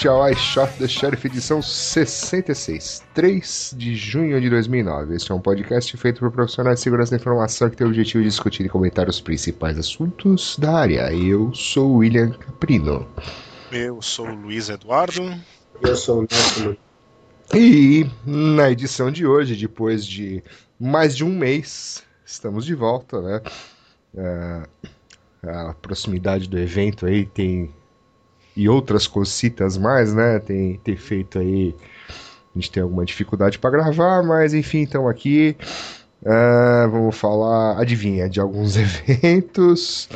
este é o I Shot the Sheriff edição 66, 3 de junho de 2009. Este é um podcast feito por profissionais de segurança da informação que tem o objetivo de discutir e comentar os principais assuntos da área. Eu sou o William Caprino. Eu sou o Luiz Eduardo. Eu sou o Nelson. E na edição de hoje, depois de mais de um mês, estamos de volta, né? É, a proximidade do evento aí tem. E outras cositas mais, né? Tem, tem feito aí. A gente tem alguma dificuldade para gravar, mas enfim, estamos aqui. É, vamos falar, adivinha, de alguns eventos,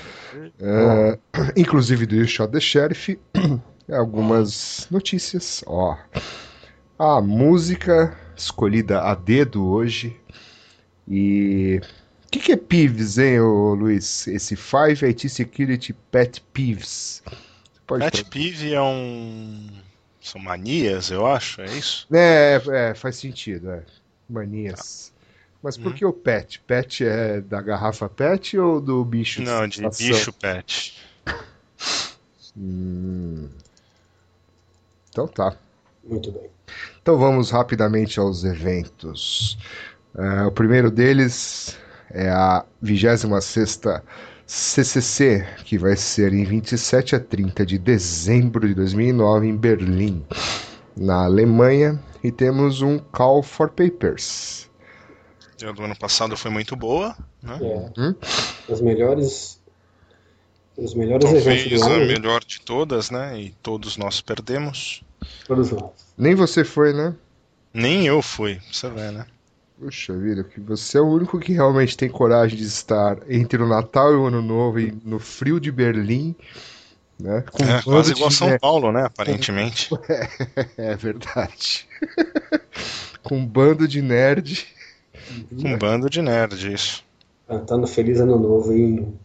é, inclusive do Shot the Sheriff, algumas notícias, ó. A música escolhida a dedo hoje. E. O que, que é Peeves, hein, Luiz? Esse Five IT Security Pet Peeves. Pode Pet peeve é um. São manias, eu acho, é isso? É, é, faz sentido, é. Manias. Mas por Uhum. que o pet? Pet é da garrafa pet ou do bicho? Não, de estação? bicho pet. Hum. Então tá. Muito bem. Então vamos rapidamente aos eventos. É, o primeiro deles é a 26ª CCC, que vai ser em 27 a 30 de dezembro de 2009 em Berlim, na Alemanha. E temos um Call for Papers. A do ano passado foi muito boa, né? É. Hum? Os melhores. Os melhores eventos Talvez do a ano, melhor de todas, né? E todos nós perdemos. todos nós. Nem você foi, né? Nem eu fui, pra você ver, né? Puxa vida, que você é o único que realmente tem coragem de estar entre o Natal e o Ano Novo e no frio de Berlim, né? Com É quase de igual São neve. Paulo, né? Aparentemente. É verdade. Com um bando de nerd. Com um bando de nerd, isso. Cantando Feliz Ano Novo em,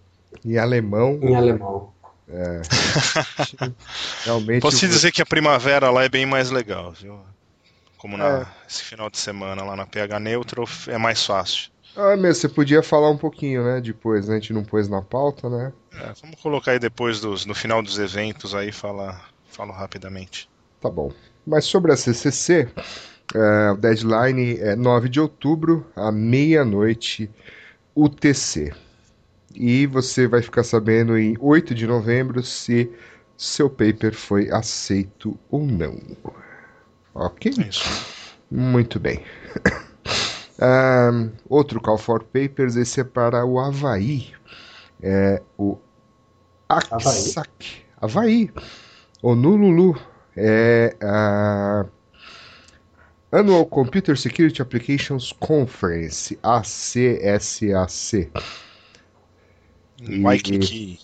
Em alemão, em alemão. realmente. Posso te dizer que a primavera lá é bem mais legal, viu? Como na, É. esse final de semana lá na PH Neutral é mais fácil. Ah, meu, você podia falar um pouquinho, né? Depois, né? A gente não pôs na pauta, né? É, vamos colocar aí depois dos, no final dos eventos aí falar, falo rapidamente. Tá bom. Mas sobre a CCC, é, o deadline é 9 de outubro, à meia-noite, UTC. E você vai ficar sabendo em 8 de novembro se seu paper foi aceito ou não. Ok? É isso. Muito bem. Ahn, outro Call for Papers, esse é para o Havaí. É o ACSAC. Havaí. Honolulu. É a Annual Computer Security Applications Conference, ACSAC. Waikiki.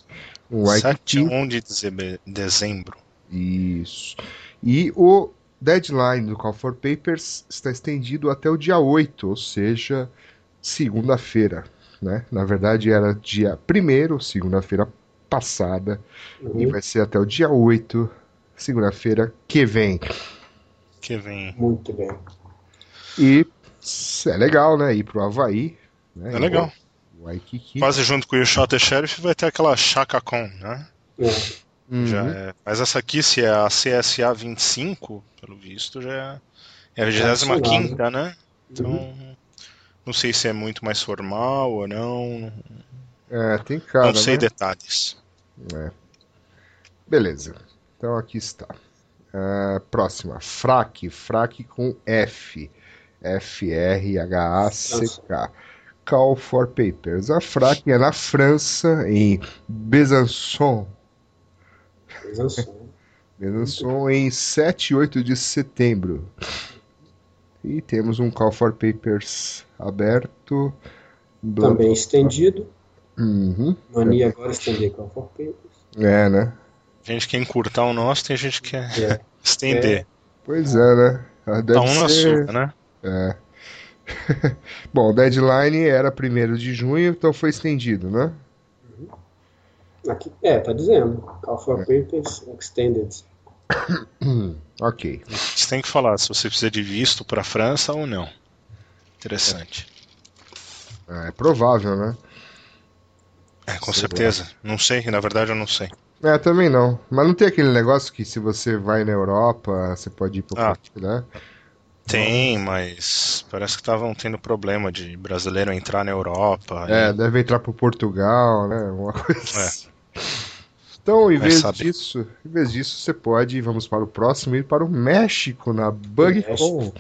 Um 7 Waikiki. a 11 de dezembro. Isso. E o deadline do Call for Papers está estendido até o dia 8, ou seja, segunda-feira. Né? Na verdade, era dia 1, segunda-feira passada, e Uhum. vai ser até o dia 8, segunda-feira que vem. Que vem. Muito bem. E é legal, né? Ir pro Havaí. Né? É legal. Waikiki. Quase junto com o Shot Sheriff vai ter aquela ChacaCon, né? É. Uhum. Já é- Mas essa aqui, se é a CSA 25, pelo visto, já é a 25, né? Então, Uhum. não sei se é muito mais formal ou não. É, tem cara, não sei né? detalhes. Beleza. Então aqui está. Ah, próxima. FRAC. FRAC com F. F-R-H-A-C-K. Call for Papers. A FRAC é na França, em Besançon. Ele lançou em 7 e 8 de setembro. E temos um Call for Papers aberto. Blood- Também estendido. Uhum. Mania agora estender Call for Papers. É, né? Tem gente que quer encurtar o nosso, tem gente que quer É. estender. Pois é, né? Ah, Deve Tá um na ser... sua, né? É. Bom, o deadline era 1 de junho, então foi estendido, né? Aqui, é, tá dizendo. Call for Papers Extended. Ok. Você tem que falar se você precisa de visto pra França ou não. Interessante. É provável, né? É, com certeza. Não sei, na verdade eu não sei. É, também não. Mas não tem aquele negócio que se você vai na Europa, você pode ir pro Ah. né? Tem, mas parece que estavam tendo problema de brasileiro entrar na Europa. É, e- deve entrar pro Portugal, né? Uma coisa É. assim. Então, em Vai vez saber. disso, em vez disso, você pode, vamos para o próximo, ir para o México, na BugCon,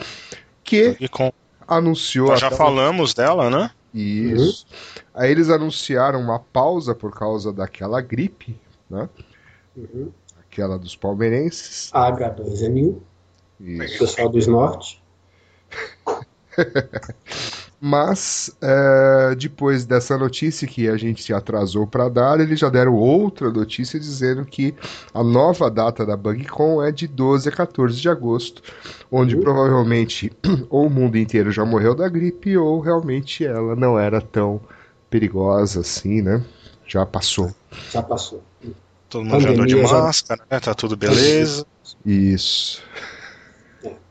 que com... anunciou Nós já falamos dela, né? Isso. Aí eles anunciaram uma pausa por causa daquela gripe, né? Uhum. Aquela dos palmeirenses. H2N1, Isso. pessoal do Norte. Mas é, depois dessa notícia que a gente se atrasou para dar, eles já deram outra notícia dizendo que a nova data da BugCon é de 12 a 14 de agosto, onde Uhum. provavelmente ou o mundo inteiro já morreu da gripe ou realmente ela não era tão perigosa assim, né? Já passou. Já passou. Todo mundo já andou de Pandemia já- máscara, né? Tá tudo beleza. Isso.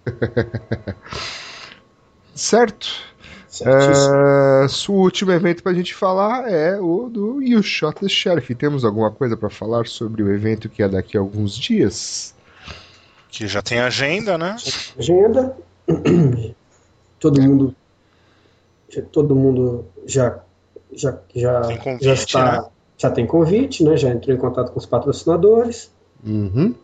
certo? É, o último evento pra gente falar é o do You Shot the Sheriff. Temos alguma coisa pra falar sobre o evento que é daqui a alguns dias? Que já tem agenda, né? Agenda. Todo mundo. já- Todo mundo já. Já, já, Tem convite, já está. né? Já tem convite, né? Já entrou em contato com os patrocinadores. Uhum.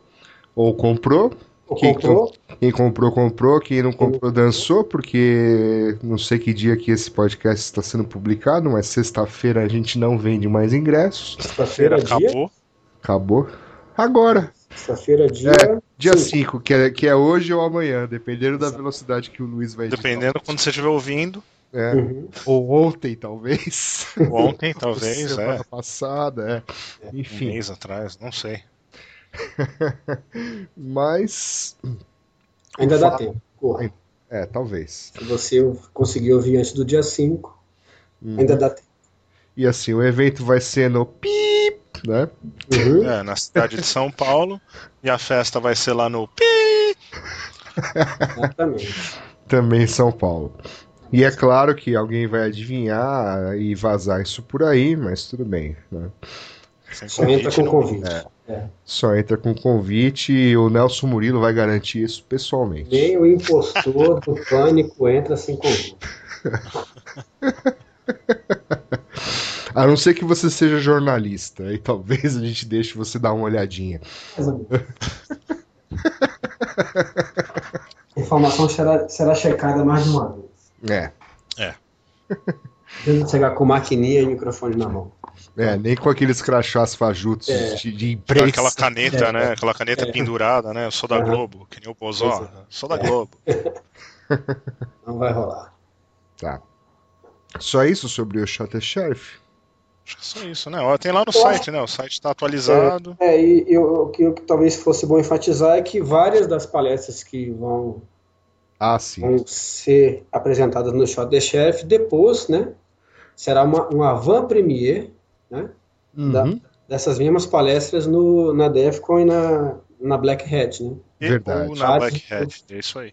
Ou comprou? Ou Quem comprou. Quem comprou, comprou. Quem não comprou, dançou, porque não sei que dia que esse podcast está sendo publicado, mas sexta-feira a gente não vende mais ingressos. Sexta-feira, dia. Acabou. Acabou. Agora, Sexta-feira, dia. dia cinco. 5, que é, que é hoje ou amanhã, dependendo da velocidade que o Luiz vai editar. Dependendo quando você estiver ouvindo. É. Uhum. Ou ontem, talvez. Ontem, talvez, Semana é. passada, é. Um Enfim, mês atrás, não sei. mas. Ainda dá tempo. Corra. É, talvez. Se você conseguir ouvir antes do dia 5, Uhum. ainda dá tempo. E assim, o evento vai ser no PIP, né? Uhum. É, na cidade de São Paulo. E a festa vai ser lá no Pi. Exatamente. Também em São Paulo. E é claro que alguém vai adivinhar e vazar isso por aí, mas tudo bem, né? Sem Só entra com não- convite. É. É. Só entra com convite e o Nelson Murilo vai garantir isso pessoalmente. Nem o impostor do pânico entra sem convite. A não ser que você seja jornalista, aí talvez a gente deixe você dar uma olhadinha. Mais ou menos. A informação será, será checada mais de uma vez. É, Antes de chegar com maquininha e microfone na mão. É nem com aqueles crachás fajutos É. de, de imprensa. Aquela caneta, É. né? Aquela caneta É. pendurada, né? Eu sou da. Globo, que nem o Bozó. Pois Sou da Globo. Não vai rolar. Tá. Só isso sobre o Shutter Sheriff? Acho que é só isso, né? Ó, Tem lá no Eu site, né? O site está atualizado. É, e eu, o que o que talvez fosse bom enfatizar é que várias das palestras que vão, Ah, sim. vão ser apresentadas no Shot the Chef, depois, né? Será uma, uma van premiere, né? da- Uhum. Dessas mesmas palestras no, na DEFCON e na, na Black Hat, né? E Verdade. ou na Vários- Black Hat. É isso aí.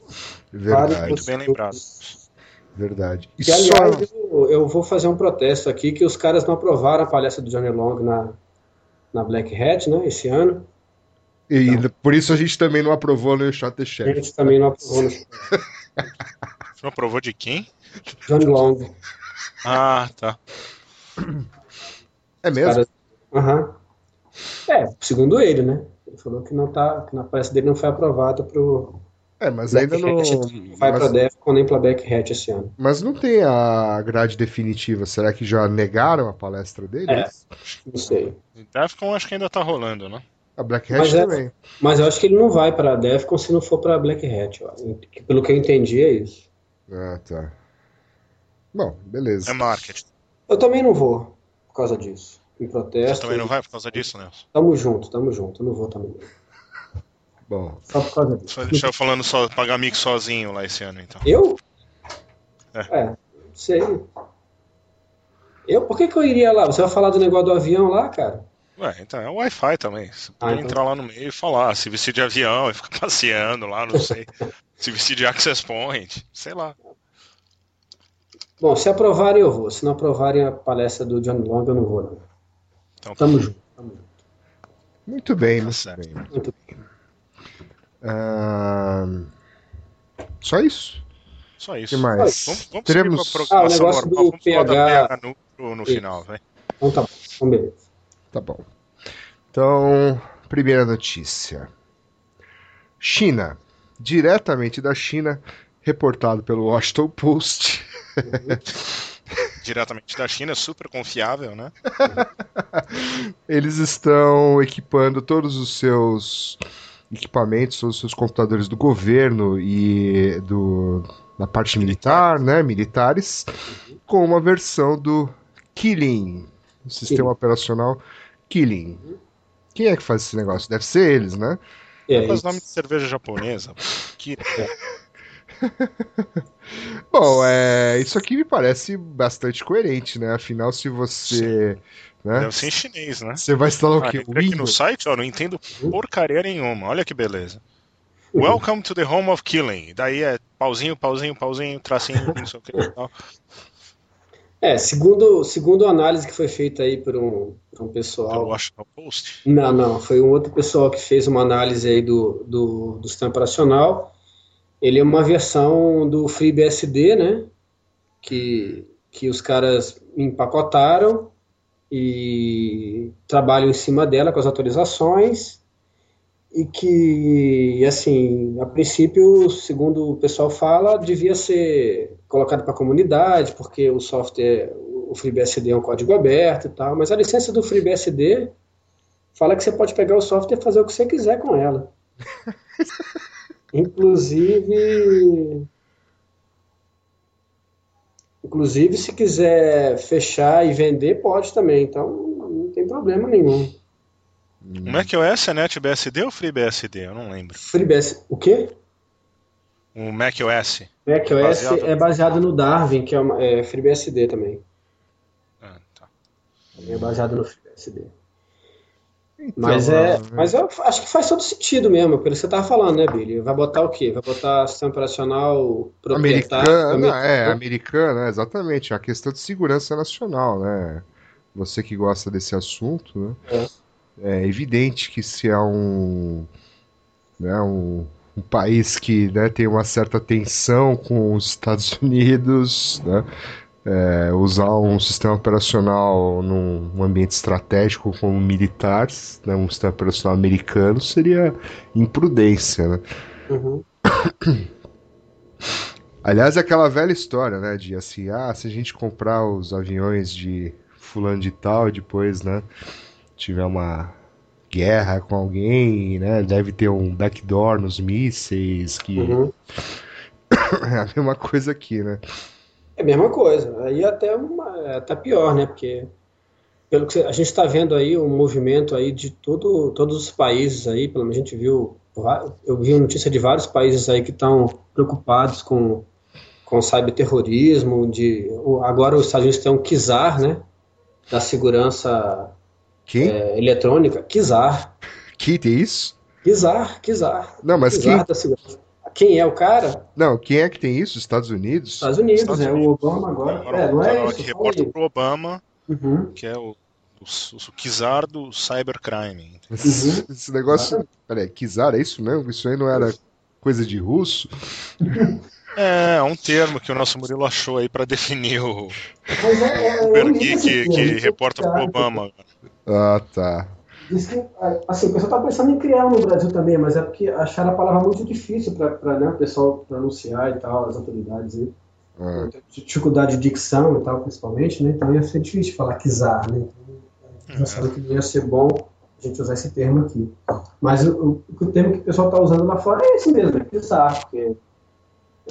Verdade, Muito bem lembrado. verdade. E só... aliás, eu, eu vou fazer um protesto aqui que os caras não aprovaram a palestra do Johnny Long na, na Black Hat, né? Esse ano. E por isso a gente também não aprovou no Shutter A Sheriff. gente também não aprovou no Você não aprovou de quem? Johnny Long. Ah, tá. É mesmo? Cara- Aham. É, segundo ele, né? Ele falou que não tá, que na palestra dele não foi aprovada pro É, mas Black ainda não. Hat, não vai pra Mas, DEFCON nem pra Black Hat esse ano. mas não tem a grade definitiva. Será que já negaram a palestra dele? É. Não sei. Defcon acho que ainda tá rolando, né? A Black Hat Mas é- também. Mas eu acho que ele não vai pra Defcon se não for pra Black Hat. Pelo que eu entendi, é isso. Ah, tá. Bom, beleza. É marketing. Eu também não vou causa disso. Em Você protesto. também não vai por causa disso, Nelson? Tamo junto, tamo junto. Eu não vou também. Bom, Só por causa disso. Só deixar eu falando só, pagar mix sozinho lá esse ano, então. Eu? É. É, não sei. Eu? Por que, que eu iria lá? Você vai falar do negócio do avião lá, cara? Ué, então é o Wi-Fi também. Você pode Ah, então. entrar lá no meio e falar, se vestir de avião e ficar passeando lá, não sei. se vestir de access point, sei lá. Bom, se aprovarem, eu vou. Se não aprovarem a palestra do John Long, eu não vou, não. Então, Tamo junto. Tamo junto. muito bem, Tá muito bem. Muito Ah, Só isso? Só O isso. que mais? Vamos, vamos Teremos- seguir pra Ah, negócio normal. do da PH. PH no, no final. Então tá bom. Então, beleza. Tá bom. Então, primeira notícia. China. Diretamente da China, reportado pelo Washington Post. Diretamente da China, super confiável, né? Eles estão equipando todos os seus equipamentos, todos os seus computadores do governo e do, da parte militar, né, militares, com uma versão do Killing, o sistema Killing. operacional Killing. Quem é que faz esse negócio? Deve ser eles, né? É, Faz isso. nome de cerveja japonesa. Que Bom, é, isso aqui me parece bastante coerente, né? Afinal, se você. Né, deve ser em chinês, né? você vai instalar o Ah, quê? entra aqui no site, ó, não entendo porcaria nenhuma. Olha que beleza. Welcome to the home of killing. Daí é pauzinho, pauzinho, pauzinho, tracinho, não sei o que e tal. É, segundo, segundo a análise que foi feita aí por um, por um Pelo pessoal. Washington Post. Não, não, foi um outro pessoal que fez uma análise aí do, do, do sistema operacional. Ele é uma versão do FreeBSD, né? Que, que os caras empacotaram e trabalham em cima dela com as atualizações e que, assim, a princípio, segundo o pessoal fala, devia ser colocado para a comunidade, porque o software, o FreeBSD é um código aberto e tal, mas a licença do FreeBSD fala que você pode pegar o software e fazer o que você quiser com ela. Inclusive, inclusive se quiser fechar e vender, pode também. Então não tem problema nenhum. O macOS é NetBSD ou FreeBSD? Eu não lembro. FreeBSD, o quê? O macOS. macOS Baseado- é baseado no Darwin, que é, uma, é FreeBSD também. Ah, tá. É baseado no FreeBSD. Então, Mas, é, mas eu acho que faz todo sentido mesmo, pelo que você estava falando, né, Billy? Vai botar o quê? Vai botar sistema operacional proprietário? Americana, é, americana, exatamente. A questão de segurança nacional, né? Você que gosta desse assunto, né? É, evidente que se é um, né, um, um país que né, tem uma certa tensão com os Estados Unidos, né? É, usar um sistema operacional num ambiente estratégico como militar, né, um sistema operacional americano, seria imprudência, né? Uhum. Aliás, é aquela velha história, né? De assim, ah, se a gente comprar os aviões de fulano de tal, e depois, né? Tiver uma guerra com alguém, né? Deve ter um backdoor nos mísseis, que Uhum. é a mesma coisa aqui, né? É a mesma coisa. Aí até uma, é até pior, né? Porque pelo que a gente está vendo aí um movimento aí de todo, todos os países aí, pelo menos a gente viu, eu vi notícia de vários países aí que estão preocupados com com cyberterrorismo, de agora os Estados Unidos têm um Kizar, né? Da segurança é, eletrônica, Kizar, Que tem isso? Kizar, Kizar, Não, mas Kizar quem? da segurança. Quem é o cara? Não, quem é que tem isso? Estados Unidos? Estados Unidos, Estados né? Unidos. O Obama agora. Agora É, não é isso. que reporta pro Obama, Uhum. que é o, o, o Kizar do cybercrime. Esse, Uhum. esse negócio. Peraí, Kizar, é isso mesmo? Isso aí não era coisa de russo? É, é um termo que o nosso Murilo achou aí pra definir o Mas é, é, Uber li Geek esse que, que é reporta pro. Obama. Ah, tá. Diz que, assim, o pessoal tá pensando em criar um no Brasil também, mas é porque acharam a palavra muito difícil para né, o pessoal pronunciar e tal, as autoridades aí. Tem Dificuldade de dicção e tal, principalmente, né? Então ia ser difícil falar kizar, né? Então, já sabia que não ia ser bom a gente usar esse termo aqui. Mas o, o, o termo que o pessoal está usando lá fora é esse mesmo, é bizarro, porque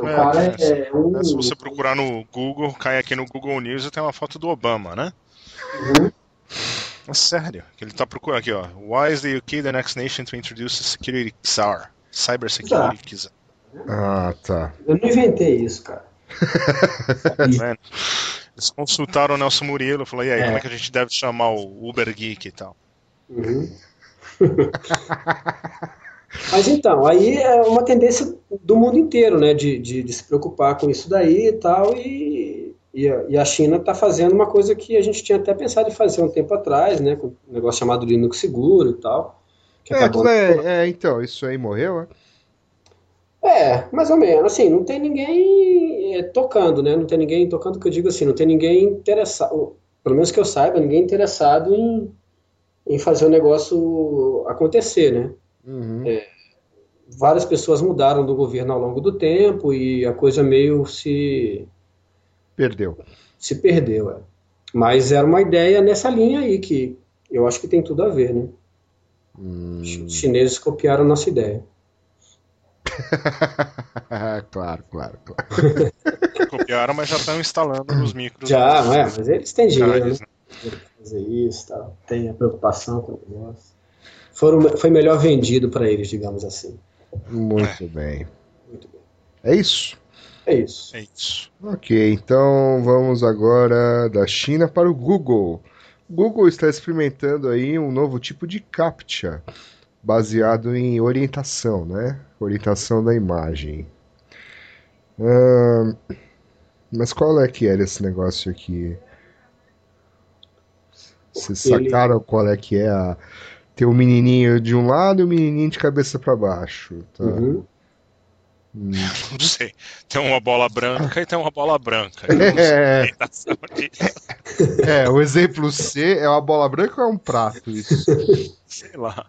o É, cara é, é, é um. É, se você procurar no Google, cai aqui no Google News e tem uma foto do Obama, né? Uhum. É sério. que Ele tá procurando aqui, ó. Why is the UK the next nation to introduce a security czar? Cyber security czar. Ah, tá. Eu não inventei isso, cara. Tá? Eles consultaram o Nelson Murilo e falaram, e aí, É. como é que a gente deve chamar o Uber Geek e tal? Uhum. Mas então, aí é uma tendência do mundo inteiro, né, de, de, de se preocupar com isso daí e tal, e, e, a, e a China está fazendo uma coisa que a gente tinha até pensado em fazer um tempo atrás, né, com um negócio chamado Linux Seguro e tal. que É, acabou- é, é, então, isso aí morreu, é? É, mais ou menos. Assim, não tem ninguém é, tocando, né? Não tem ninguém tocando, que eu digo assim, não tem ninguém interessado, pelo menos que eu saiba, ninguém interessado em, em fazer o negócio acontecer, né? Uhum. Várias pessoas mudaram do governo ao longo do tempo e a coisa meio se, Perdeu. se perdeu, é. Mas era uma ideia nessa linha aí que eu acho que tem tudo a ver, né? Hum. Os chineses copiaram a nossa ideia. claro, claro, claro. Copiaram, mas já estão instalando nos micros. Já, dos- não é? Mas eles têm dinheiro, né? canais, né? fazer isso, tal. tem a preocupação com o negócio. Foram, foi melhor vendido para eles, digamos assim. Muito bem. Muito bem. É isso? É isso. É isso. Ok, então vamos agora da China para o Google. O Google está experimentando aí um novo tipo de CAPTCHA, baseado em orientação, né? Orientação da imagem. Ahn, mas qual é que era esse negócio aqui? Vocês Ele- sacaram qual é que é a... Tem o menininho de um lado e o menininho de cabeça para baixo, tá? Uhum. Hum. Não sei. Tem uma bola branca e tem uma bola branca. É. a disso. É, o exemplo C é uma bola branca ou é um prato isso? Sei lá.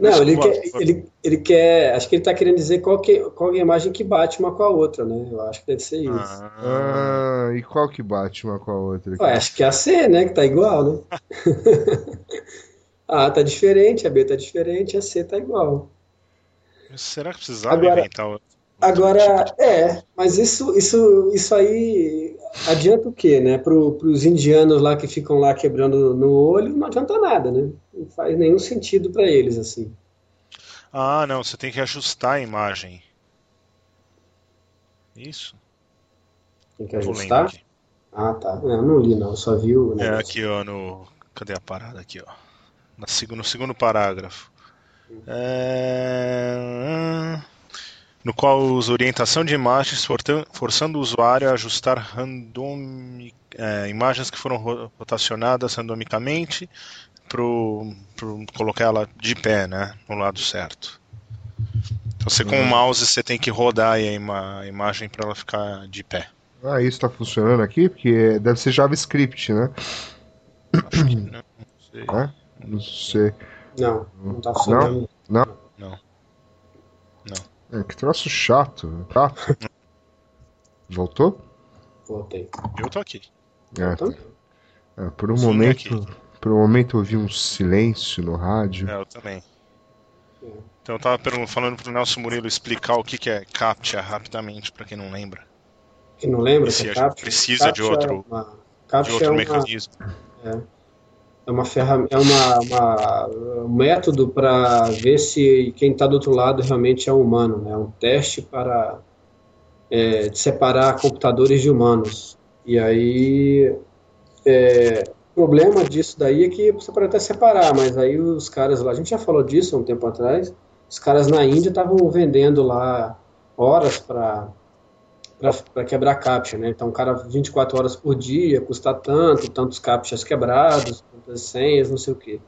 Não, ele quer, ele, ele quer. Acho que ele está querendo dizer qual, que, qual é a imagem que bate uma com a outra, né? Eu acho que deve ser isso. Ah, Ah, e qual que bate uma com a outra? Ué, acho que é a C, né? Que tá igual, né? A tá diferente, a B tá diferente, a C tá igual. será que precisava Agora- inventar outro Agora, é, mas isso, isso, isso aí adianta o quê, né? Para os indianos lá que ficam lá quebrando no olho, não adianta nada, né? Não faz nenhum sentido para eles, assim. Ah, não, você tem que ajustar a imagem. Isso? Tem que ajustar. Ah, tá. Não, não li, não. Só vi o É aqui, ó, no. Cadê a parada aqui, ó? Na seg- No segundo parágrafo. É, No qual usa orientação de imagens forçando o usuário a ajustar randomi... é, imagens que foram ro- rotacionadas randomicamente para colocar ela de pé, né? No lado certo. Então você com o mouse você tem que rodar aí a, ima- a imagem para ela ficar de pé. Ah, isso tá funcionando aqui? Porque deve ser JavaScript, né? Acho que não, não sei. É? Não sei. Não, não tá funcionando. É, que troço chato. Chato. Voltou? Voltei. Eu tô aqui. É, Então, é, por um Sim, momento. Por um momento eu ouvi um silêncio no rádio. É, eu também. Então eu tava falando pro Nelson Murilo explicar o que, que é CAPTCHA rapidamente, pra quem não lembra. que não lembra? Se que a CAPTCHA- gente precisa de outro, é uma, de outro é uma, mecanismo. É uma ferramenta, é uma, uma- um método para ver se quem está do outro lado realmente é um humano, né? É um teste para é, separar computadores de humanos. E aí, é, o problema disso daí é que você pode até separar, mas aí os caras lá, a gente já falou disso há um tempo atrás, os caras na Índia estavam vendendo lá horas para para quebrar captcha, né? Então, o cara 24 horas por dia, custa tanto, tantos captchas quebrados, tantas senhas, não sei o quê.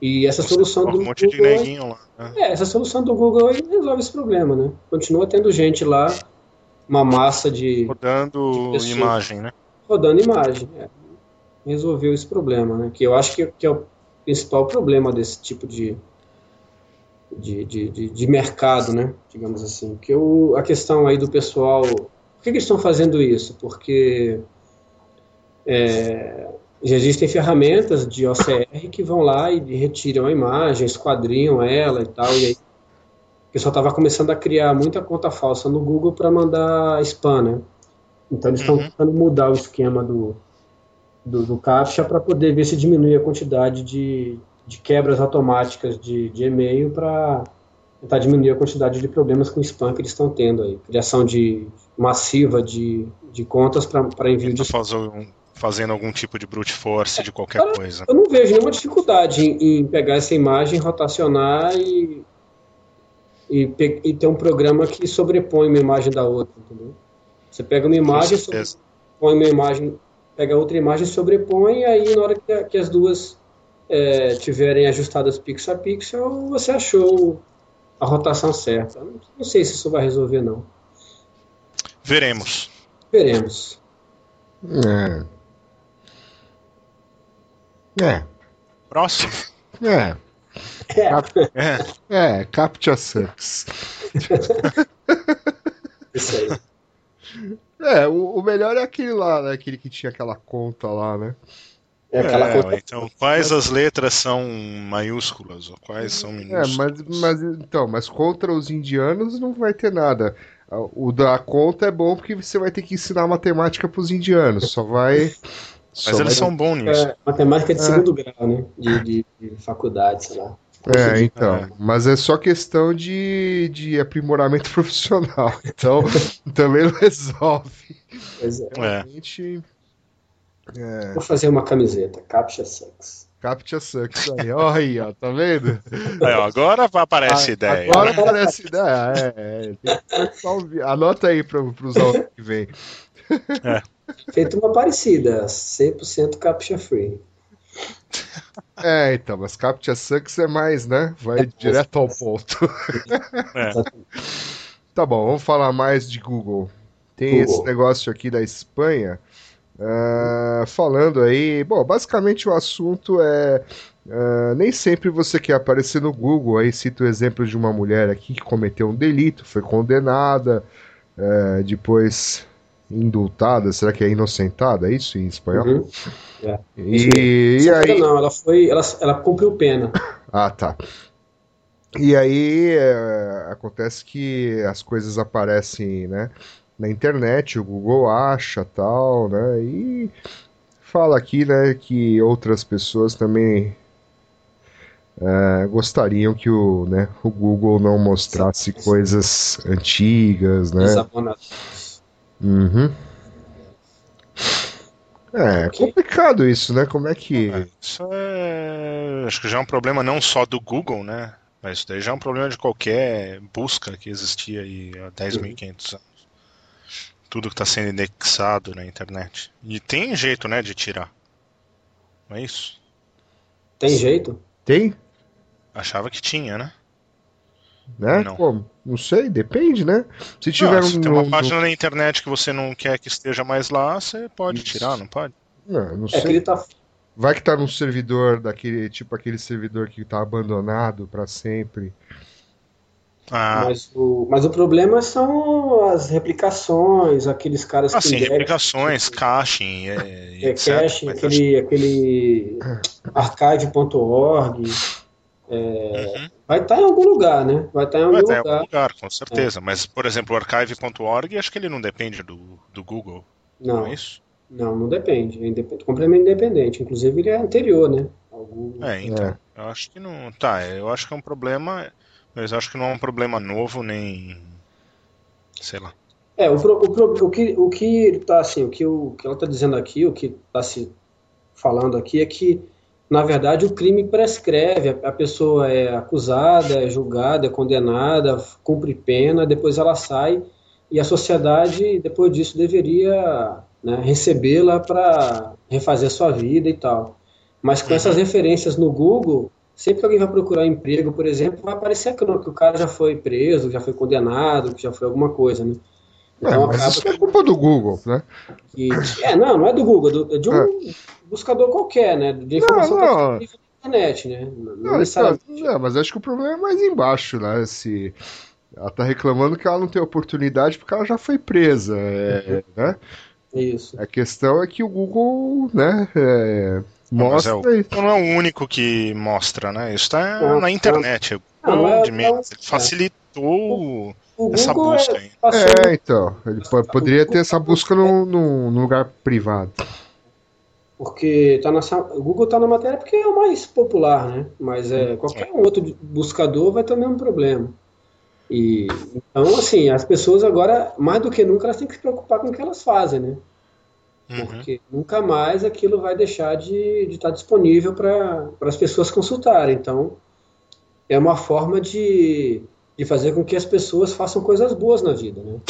E essa solução do um monte de Google, neguinho lá. né? é, essa solução do Google resolve esse problema, né? Continua tendo gente lá, uma massa de Rodando de imagem, né? rodando imagem. é. Resolveu esse problema, né? Que eu acho que, que é o principal problema desse tipo de, de, de, de, de mercado, né? Digamos assim. Que a questão aí do pessoal. Por que, que eles estão fazendo isso? Porque é, Já existem ferramentas de OCR que vão lá e retiram a imagem, esquadrinham ela e tal, e aí o pessoal estava começando a criar muita conta falsa no Google para mandar spam, né? Então eles estão Uhum. tentando mudar o esquema do, do, do CAPTCHA para poder ver se diminui a quantidade de, de quebras automáticas de, de e-mail para tentar diminuir a quantidade de problemas com spam que eles estão tendo aí. Criação de massiva de, de contas para envio de Tá fazendo, fazendo algum tipo de brute force de qualquer coisa. Eu não vejo nenhuma dificuldade em, em pegar essa imagem, rotacionar e, e, pe- e ter um programa que sobrepõe uma imagem da outra, entendeu? Você pega uma imagem, põe uma imagem, pega outra imagem, sobrepõe, e aí na hora que, que as duas é, tiverem ajustadas pixel a pixel, você achou a rotação certa. Não, não sei se isso vai resolver, não. Veremos. Veremos. É. É. Próximo. É. É, É. É, Captcha Sucks. isso aí. É, o, o melhor é aquele lá, né? Aquele que tinha aquela conta lá, né? É aquela É, conta então, quais as letras são maiúsculas ou quais são É, minúsculas? mas, mas então, mas contra os indianos não vai ter nada. O da conta é bom porque você vai ter que ensinar matemática pros indianos. Só vai. Só Mas eles vai- são bons nisso. É, matemática de É. segundo grau, né? De, de, de faculdade, sei lá. É, então. É. Mas é só questão de, de aprimoramento profissional. Então, também não resolve. Pois é. É. Realmente. É, Vou fazer uma camiseta, Captcha Sucks. Captcha Sucks aí. Ó, aí, ó, tá vendo? Aí, ó, agora aparece Ah, ideia. Agora parece ideia. É, é. Anota aí pra, usar o ano que vem. Feito uma parecida, 100% Captcha Free. É, então, mas Captcha Sucks é mais, né? Vai direto ao ponto. É. Tá bom, vamos falar mais de Google. Tem Google. esse negócio aqui da Espanha, ah, falando aí. Bom, basicamente o assunto é. ah, nem sempre você quer aparecer no Google. Aí cito o exemplo de uma mulher aqui que cometeu um delito, foi condenada, ah, depois indultada. Será que é inocentada? É isso em espanhol? Uhum. É. E, e aí. Não, ela foi. Ela, ela cumpriu pena. Ah, tá. E aí é, acontece que as coisas aparecem, né, na internet, o Google acha tal, né, e fala aqui, né, que outras pessoas também é, gostariam que o, né, o Google não mostrasse coisas antigas, né? Uhum. É complicado isso, né? Como é que. É, Isso é. Acho que já é um problema não só do Google, né? Mas isso daí já é um problema de qualquer busca que existia aí há 10.500 anos. Tudo que está sendo indexado na internet. E tem jeito, né, de tirar. Não é isso? Tem jeito? Tem? Achava que tinha, né? Né? Não. Como? Não sei, depende, né? Se tiver Ah, se um. tem uma um- página na internet que você não quer que esteja mais lá, você pode Isso. tirar, não pode? Não, não É que sei. ele tá. Vai que tá num servidor daquele, tipo aquele servidor que tá abandonado pra sempre. Ah, Mas o, mas o problema são as replicações, aqueles caras assim, indexam, replicações, caching, é, é, etc. caching, aquele, aquele archive.org. Uhum. Vai estar em algum lugar, né? Vai estar em algum Vai em lugar. algum lugar, com certeza. Mas, por exemplo, o archive.org, acho que ele não depende do, do Google, não, Não, é isso? não, não depende. É independente, completamente independente. Inclusive, ele é anterior, né? Google. É, então. É. Eu acho que não. Tá, eu acho que é um problema, mas eu acho que não é um problema novo, nem. Sei lá. É, o, pro- o, pro- o que o que tá assim, o que, o, que ela está dizendo aqui, o que está se falando aqui é que na verdade o crime prescreve, a, pessoa é acusada, é julgada, é condenada, cumpre pena, depois ela sai e a sociedade depois disso deveria né, recebê-la para refazer sua vida e tal. Mas com essas referências no Google, sempre que alguém vai procurar emprego, por exemplo, vai aparecer que o cara já foi preso, já foi condenado, que já foi alguma coisa, né? É, Então mas isso é culpa do Google, né? que. É, não, não é do Google, é do- é de um buscador qualquer, né? De informação Não, não. que internet, né? Não, Não, necessariamente. não, mas acho que o problema é mais embaixo, né? Se ela tá reclamando que ela não tem oportunidade porque ela já foi presa, é, né? Isso. A questão é que o Google, né, é, Mas é mostra o, isso. não é o único que mostra, né? Isso tá Não, na internet. não, não é- de menos. não- Ele facilitou O essa Google busca é, aí. É, então. Ele po- poderia ter essa busca num, num- lugar privado. Porque tá nessa, o Google está na matéria porque é o mais popular, né? Mas é, qualquer um outro buscador vai ter o mesmo problema. E, então, assim, as pessoas agora, mais do que nunca, elas têm que se preocupar com o que elas fazem, né? Uhum. Porque nunca mais aquilo vai deixar de, de estar disponível para as pessoas consultarem. Então, é uma forma de, de fazer com que as pessoas façam coisas boas na vida, né?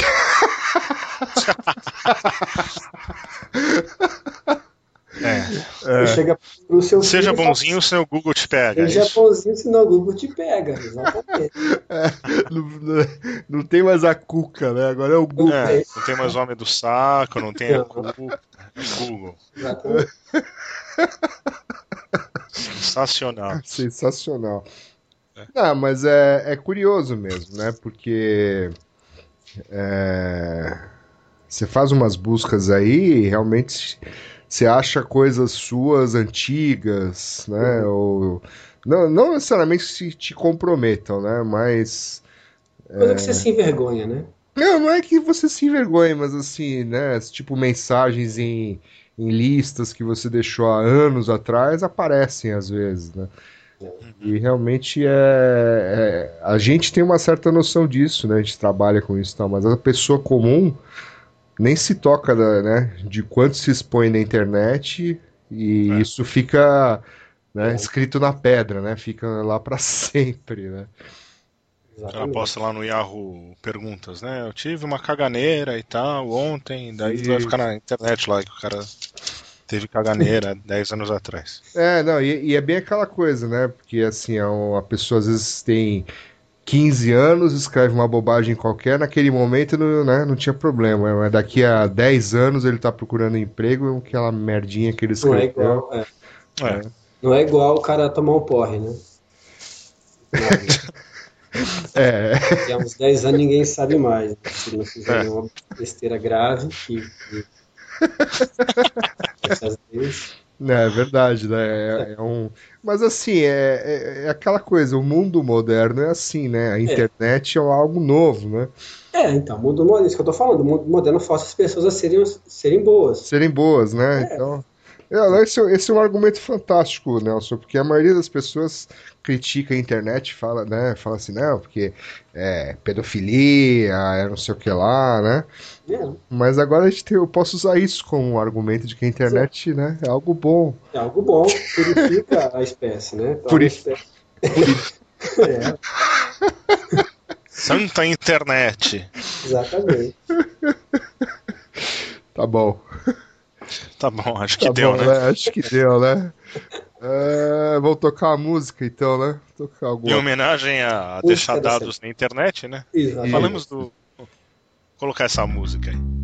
É. Chega pro seu Seja e fala, bonzinho, senão o Google te pega. é Seja isso? bonzinho, senão o Google te pega. Exatamente. não, não- não tem mais a cuca, né? Agora é o Google. É, não tem mais homem do saco, não tem a Não. Google. Google. Exatamente. Sensacional. Sensacional. Não, mas é, é curioso mesmo, né? Porque é, você faz umas buscas aí e realmente você acha coisas suas antigas, né? Ou, não, não necessariamente se te comprometam, né? Mas. Coisa que você se envergonha, né? Não, não é que você se envergonhe, mas assim, né? Tipo, mensagens em, em listas que você deixou há anos atrás aparecem às vezes, né? E realmente é, é- A gente tem uma certa noção disso, né? A gente trabalha com isso e tal, mas a pessoa comum nem se toca, da- né? De quanto se expõe na internet e É. isso fica, né, escrito na pedra, né? Fica lá para sempre, né? Ela posta lá no Yahoo perguntas, né? Eu tive uma caganeira e tal ontem, daí vai ficar na internet lá que o cara teve caganeira 10 anos atrás. É, não, e, e é bem aquela coisa, né? Porque assim, a, a pessoa às vezes tem 15 anos, escreve uma bobagem qualquer, naquele momento não, né, não tinha problema. Mas daqui a 10 anos ele tá procurando emprego, aquela merdinha que ele Não é escreveu. igual, é. É, Não é igual o cara tomar um porre, né? É, Daqui a uns 10 anos ninguém sabe mais. né? Se não fizer É. nenhuma besteira grave, que. Essas vezes. né, é verdade, né? É, é um... Mas assim, é, é, é aquela coisa, o mundo moderno é assim, né? A internet é algo novo, né? É, então, o mundo moderno, isso que eu tô falando, o mundo moderno força as pessoas a serem, serem boas. serem boas, né? É. Então, é, esse, é- esse é um argumento fantástico, Nelson, porque a maioria das pessoas critica a internet, fala, né? Fala assim, não, porque é pedofilia, é não sei o que lá, né? É, Mas agora a gente tem, eu posso usar isso como um argumento de que a internet, né, é algo bom. é algo bom, purifica a espécie, né? Puri- espécie- é, Santa internet. exatamente. Tá bom. Tá bom, acho que Tá deu, bom, né? Acho que deu, né? É, vamos tocar a música então, né? Tocar Em alguma homenagem a Música deixar da dados na internet, né? exatamente. Falamos do. Vou colocar essa música aí.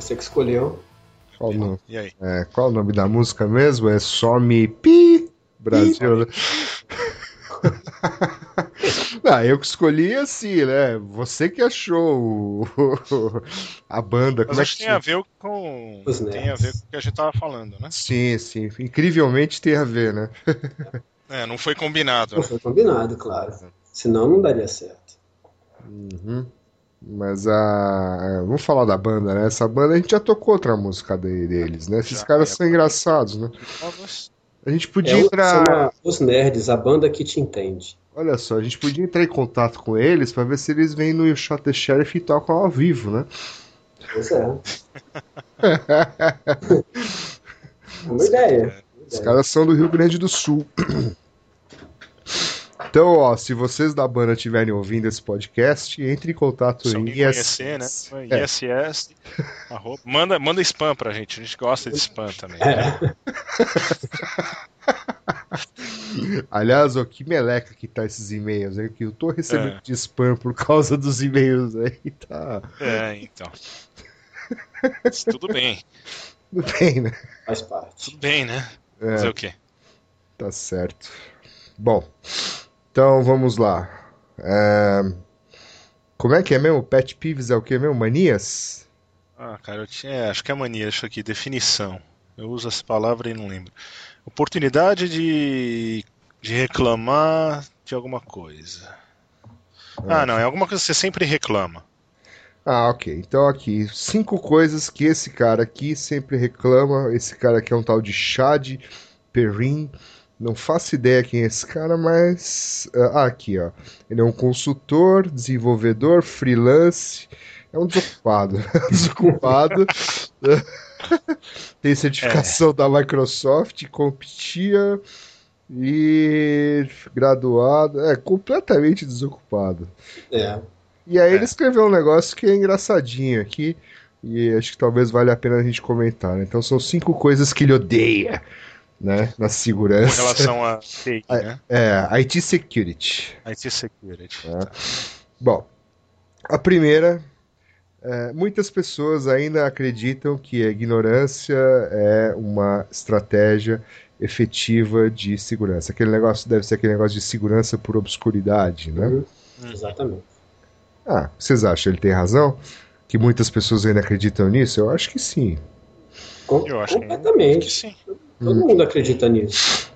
Você que escolheu. Qual o nome? E aí? É, qual o nome da música mesmo? É Some Pi Brasil, né? Não, eu que escolhi assim, né? Você que achou o- a banda. Mas Como é acho que que tem a ver com. Os Tem a ver com o que a gente tava falando, né? Sim, sim. Incrivelmente tem a ver, né? É, não foi combinado. Não né? foi combinado, claro. Senão não daria certo. Uhum. Mas a. é, Vamos falar da banda, né? Essa banda a gente já tocou outra música de- deles, né? Esses Já, caras é. são engraçados, né? A gente É, podia o- entrar. Os Nerds, a banda que te entende. Olha só, a gente podia entrar em contato com eles pra ver se eles vêm no Shot the Sheriff e tocam ao vivo, né? Pois é. É uma ideia. Os caras são do Rio Grande do Sul. Então, ó, se vocês da banda estiverem ouvindo esse podcast, entre em contato Se em alguém IS. conhecer, né? É. ISS. arroba- Manda, manda spam pra gente. A gente gosta de spam também. É. Aliás, ó, que meleca que tá esses e-mails aí, que eu tô recebendo É. de spam por causa dos e-mails aí, tá. É, então. Mas tudo bem. Tudo bem, né? Faz parte. Tudo bem, né? É. Fazer o quê? Tá certo. Bom, então vamos lá. É, Como é que é mesmo? Pet peeves é o que mesmo? Manias? Ah, cara, eu tinha. é, acho que é mania isso aqui, definição. Eu uso essa palavra e não lembro. Oportunidade de, de reclamar de alguma coisa. Ah, não, é alguma coisa que você sempre reclama. Ah, ok. Então aqui, cinco coisas que esse cara aqui sempre reclama. Esse cara aqui é um tal de Chad Perrin. Não faço ideia quem é esse cara, mas. Ah, aqui, ó. Ele é um consultor, desenvolvedor, freelance. É um desocupado. desocupado. Tem certificação da Microsoft, competia e graduado. É completamente desocupado. É. E aí É. ele escreveu um negócio que é engraçadinho aqui. E acho que talvez valha a pena a gente comentar. né? Então são cinco coisas que ele odeia, né? Na Com segurança. relação a TI, né? É, IT Security. IT Security. É. Bom, a primeira. é, muitas pessoas ainda acreditam que a ignorância é uma estratégia efetiva de segurança. Aquele negócio deve ser aquele negócio de segurança por obscuridade, né? Uhum. Hum. Exatamente. Ah, vocês acham que ele tem razão? Que muitas pessoas ainda acreditam nisso? Eu acho que sim. Com- Eu acho que- completamente. Que sim. Todo mundo acredita nisso.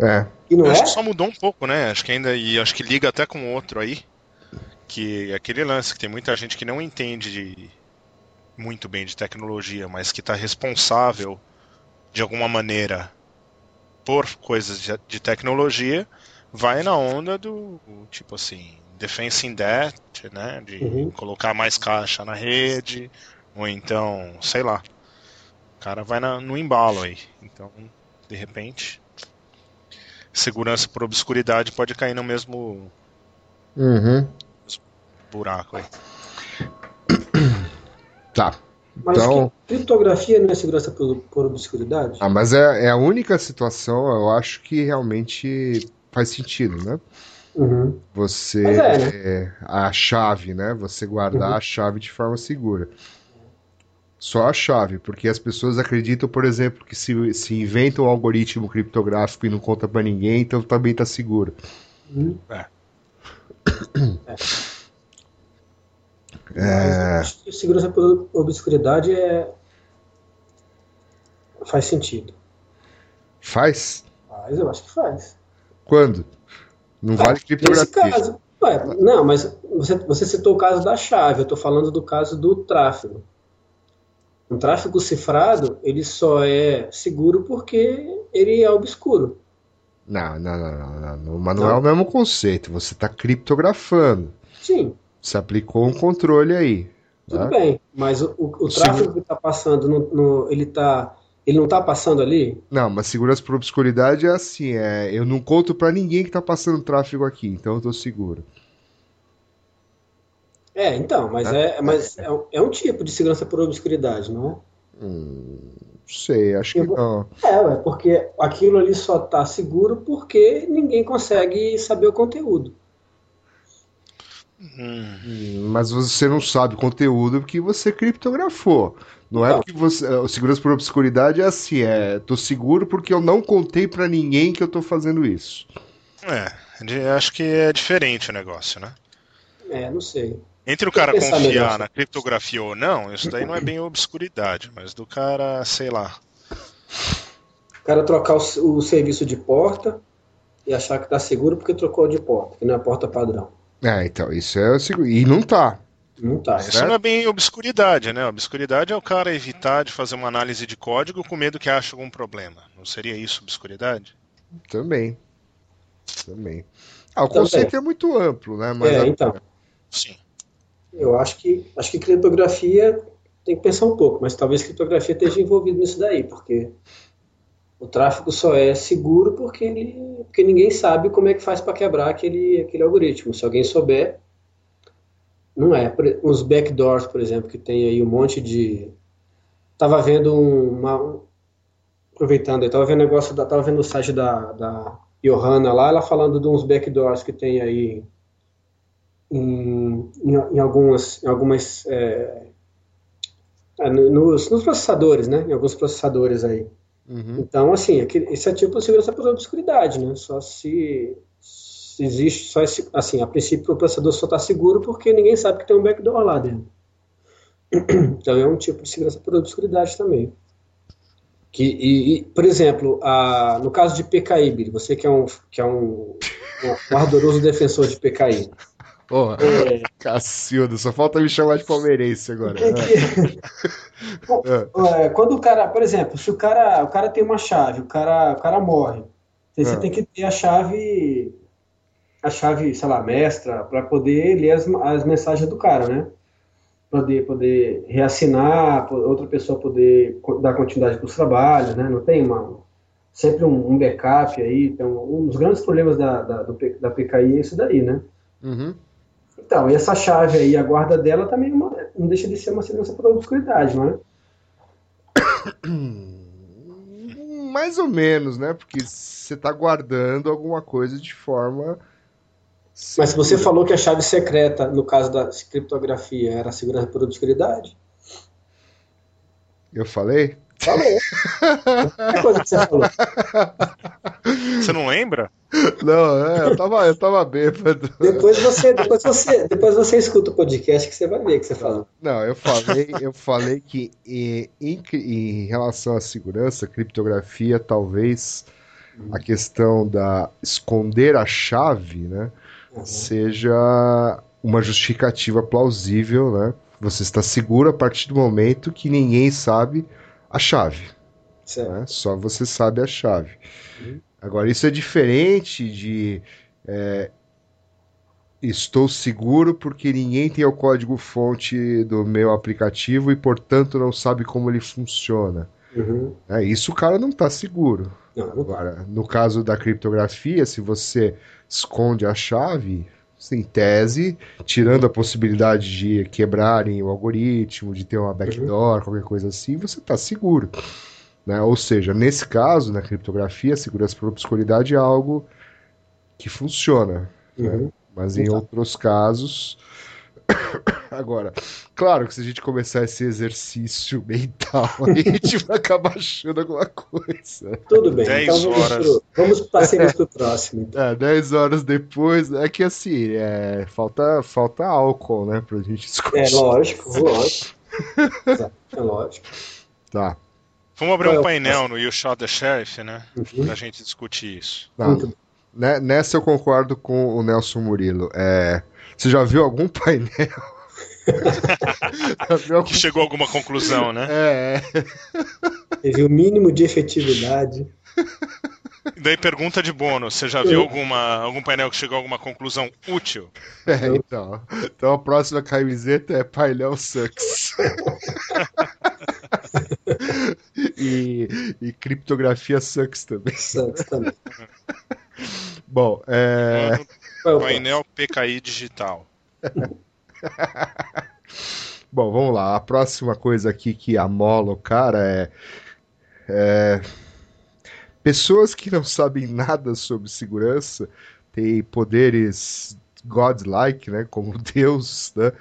É. E não Eu é? acho que só mudou um pouco, né? Acho que ainda. E acho que liga até com outro aí. Que é aquele lance que tem muita gente que não entende de- muito bem de tecnologia, mas que está responsável de alguma maneira por coisas de, de tecnologia, vai na onda do tipo assim, defense in debt, né? De Uhum. colocar mais caixa na rede, ou então, sei lá. O cara vai na- no embalo aí. Então, de repente, segurança por obscuridade pode cair no mesmo Uhum. buraco aí. Tá. Mas Então- que criptografia não é segurança por, por obscuridade? Ah, mas é, é a única situação, eu acho que realmente faz sentido, né? Uhum. Você. É, né? é, a chave, né? Você guardar Uhum. a chave de forma segura. Só a chave, porque as pessoas acreditam, por exemplo, que se, se inventa um algoritmo criptográfico e não conta pra ninguém, então também tá seguro. Uhum. É. Acho que segurança por obscuridade é. faz sentido. Faz? Mas eu acho que faz. Quando? Não vale Nesse criptografia. caso. Ué, não, mas você, você citou o caso da chave, eu estou falando do caso do tráfego. Um tráfego cifrado, ele só é seguro porque ele é obscuro. Não, não, não, não, não. Mas não é o mesmo conceito. Você está criptografando. Sim, Você aplicou um controle aí. tudo tá? bem, mas o, o- o tráfego que está passando, no, no- ele, tá, ele não está passando ali? Não, mas segurança por obscuridade é assim, é, eu não conto pra ninguém que tá passando tráfego aqui, então eu tô seguro. É, então, mas, é, mas é, um- é um tipo de segurança por obscuridade, não Hum, não sei, acho que não. é? É, ué, porque aquilo ali só está seguro porque ninguém consegue saber o conteúdo. Hum, Hum, Mas você não sabe o conteúdo porque você criptografou. Não é Não. porque você. A segurança por obscuridade é assim, é. Tô seguro porque eu não contei pra ninguém que eu tô fazendo isso. é, De- acho que é diferente o negócio, né? É, não sei. Entre o cara confiar melhor. na criptografia ou não, isso daí não é bem obscuridade, mas do cara, sei lá. O cara trocar o, o serviço de porta e achar que tá seguro porque trocou de porta, que não é a porta padrão. É, então, isso é o segundo. E não tá. Não tá. Isso não é bem obscuridade, né? Obscuridade é o cara evitar de fazer uma análise de código com medo que ache algum problema. Não seria isso obscuridade? Também. Também. Ah, o Também. conceito é muito amplo, né? Mas É, a- então. Sim. Eu acho que acho que criptografia tem que pensar um pouco, mas talvez criptografia esteja envolvida nisso daí, porque o tráfego só é seguro porque, ele, porque ninguém sabe como é que faz para quebrar aquele, aquele algoritmo. Se alguém souber, não é. Os backdoors, por exemplo, que tem aí um monte de. Tava vendo um- uma. um- Aproveitando aí, tava vendo negócio da, tava vendo o site da, da Johanna lá, ela falando de uns backdoors que tem aí em, em, em algumas, em algumas é, é, no- nos, nos processadores, né? Em alguns processadores aí. Uhum. Então, assim, aquele, esse é tipo de segurança por obscuridade, né? Só se, se existe, só esse, assim, a princípio o processador só está seguro porque ninguém sabe que tem um backdoor lá dentro. Então é um tipo de segurança por obscuridade também. Que, e, e, por exemplo, a, no caso de PKI, você que é um, que é um, um ardoroso defensor de PKI, Porra, é, Cacildo, só falta me chamar de palmeirense agora. É que- É, quando o cara, por exemplo, se o cara, o cara tem uma chave, o cara, o cara morre, você Ah. tem que ter a chave, a chave, sei lá, mestra, para poder ler as, as mensagens do cara, né? Poder, poder reassinar, outra pessoa poder dar continuidade para os trabalhos, né? Não tem uma, sempre um, um backup aí. Então, um dos grandes problemas da, da, do da PKI é isso daí, né? Uhum. Então, e essa chave aí, a guarda dela também é uma- não deixa de ser uma segurança por obscuridade, não é? Mais ou menos, né? Porque você tá guardando alguma coisa de forma. Mas se você segura. falou que a chave secreta, no caso da criptografia, era segurança por obscuridade, Eu falei? Falou. É coisa que você falou. Você não lembra? Não, é, eu tava, eu tava bêbado. Depois você, depois você, depois você escuta o podcast que você vai ver que você falou. Não, eu falei, eu falei que em, em, em relação à segurança, criptografia, talvez a questão da esconder a chave, né, seja uma justificativa plausível, né? Você está seguro a partir do momento que ninguém sabe a chave, né? Só você sabe a chave. Agora, isso é diferente de é, estou seguro porque ninguém tem o código-fonte do meu aplicativo e, portanto, não sabe como ele funciona. Uhum. É, isso o cara não está seguro. Não, não tá. Agora, no caso da criptografia, se você esconde a chave, em tese, tirando a possibilidade de quebrarem o algoritmo, de ter uma backdoor, qualquer coisa assim, você está seguro. Né? Ou seja, nesse caso, na criptografia, a segurança por obscuridade é algo que funciona. Uhum. Mas em Então. outros casos. Agora, claro que se a gente começar esse exercício mental, a gente vai acabar achando alguma coisa. Tudo bem. Dez Então vamos, horas. pro, vamos passemos para o próximo. então. É, 10 horas depois, é que assim, é, falta, falta álcool, né, pra gente discutir. É lógico, lógico. Exato, É lógico. Tá. Vamos abrir Qual é um o painel no You Shot the Sheriff, né? Uhum. Pra gente discutir isso. tá. Né- Nessa eu concordo com o Nelson Murilo. É, você já viu algum painel? viu algum... Que chegou a alguma conclusão, né? É, Teve o mínimo de efetividade. E daí pergunta de bônus, você já viu alguma, algum painel que chegou a alguma conclusão útil? é, então. Então a próxima camiseta é painel sucks. e, e criptografia sucks também. Santos também. Bom, é, Qual é o painel PKI digital. bom, vamos lá. A próxima coisa aqui que amola o cara é, é pessoas que não sabem nada sobre segurança têm poderes godlike, né, como Deus, né,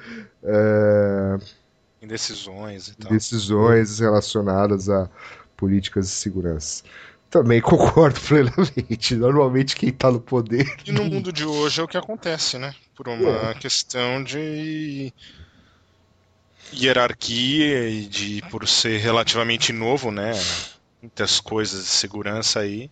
é, Indecisões e tal. decisões relacionadas a políticas de segurança. Também concordo plenamente. Normalmente quem tá no poder. E no mundo de hoje é o que acontece, né? Por uma questão de hierarquia e de por ser relativamente novo, né? Muitas coisas de segurança aí.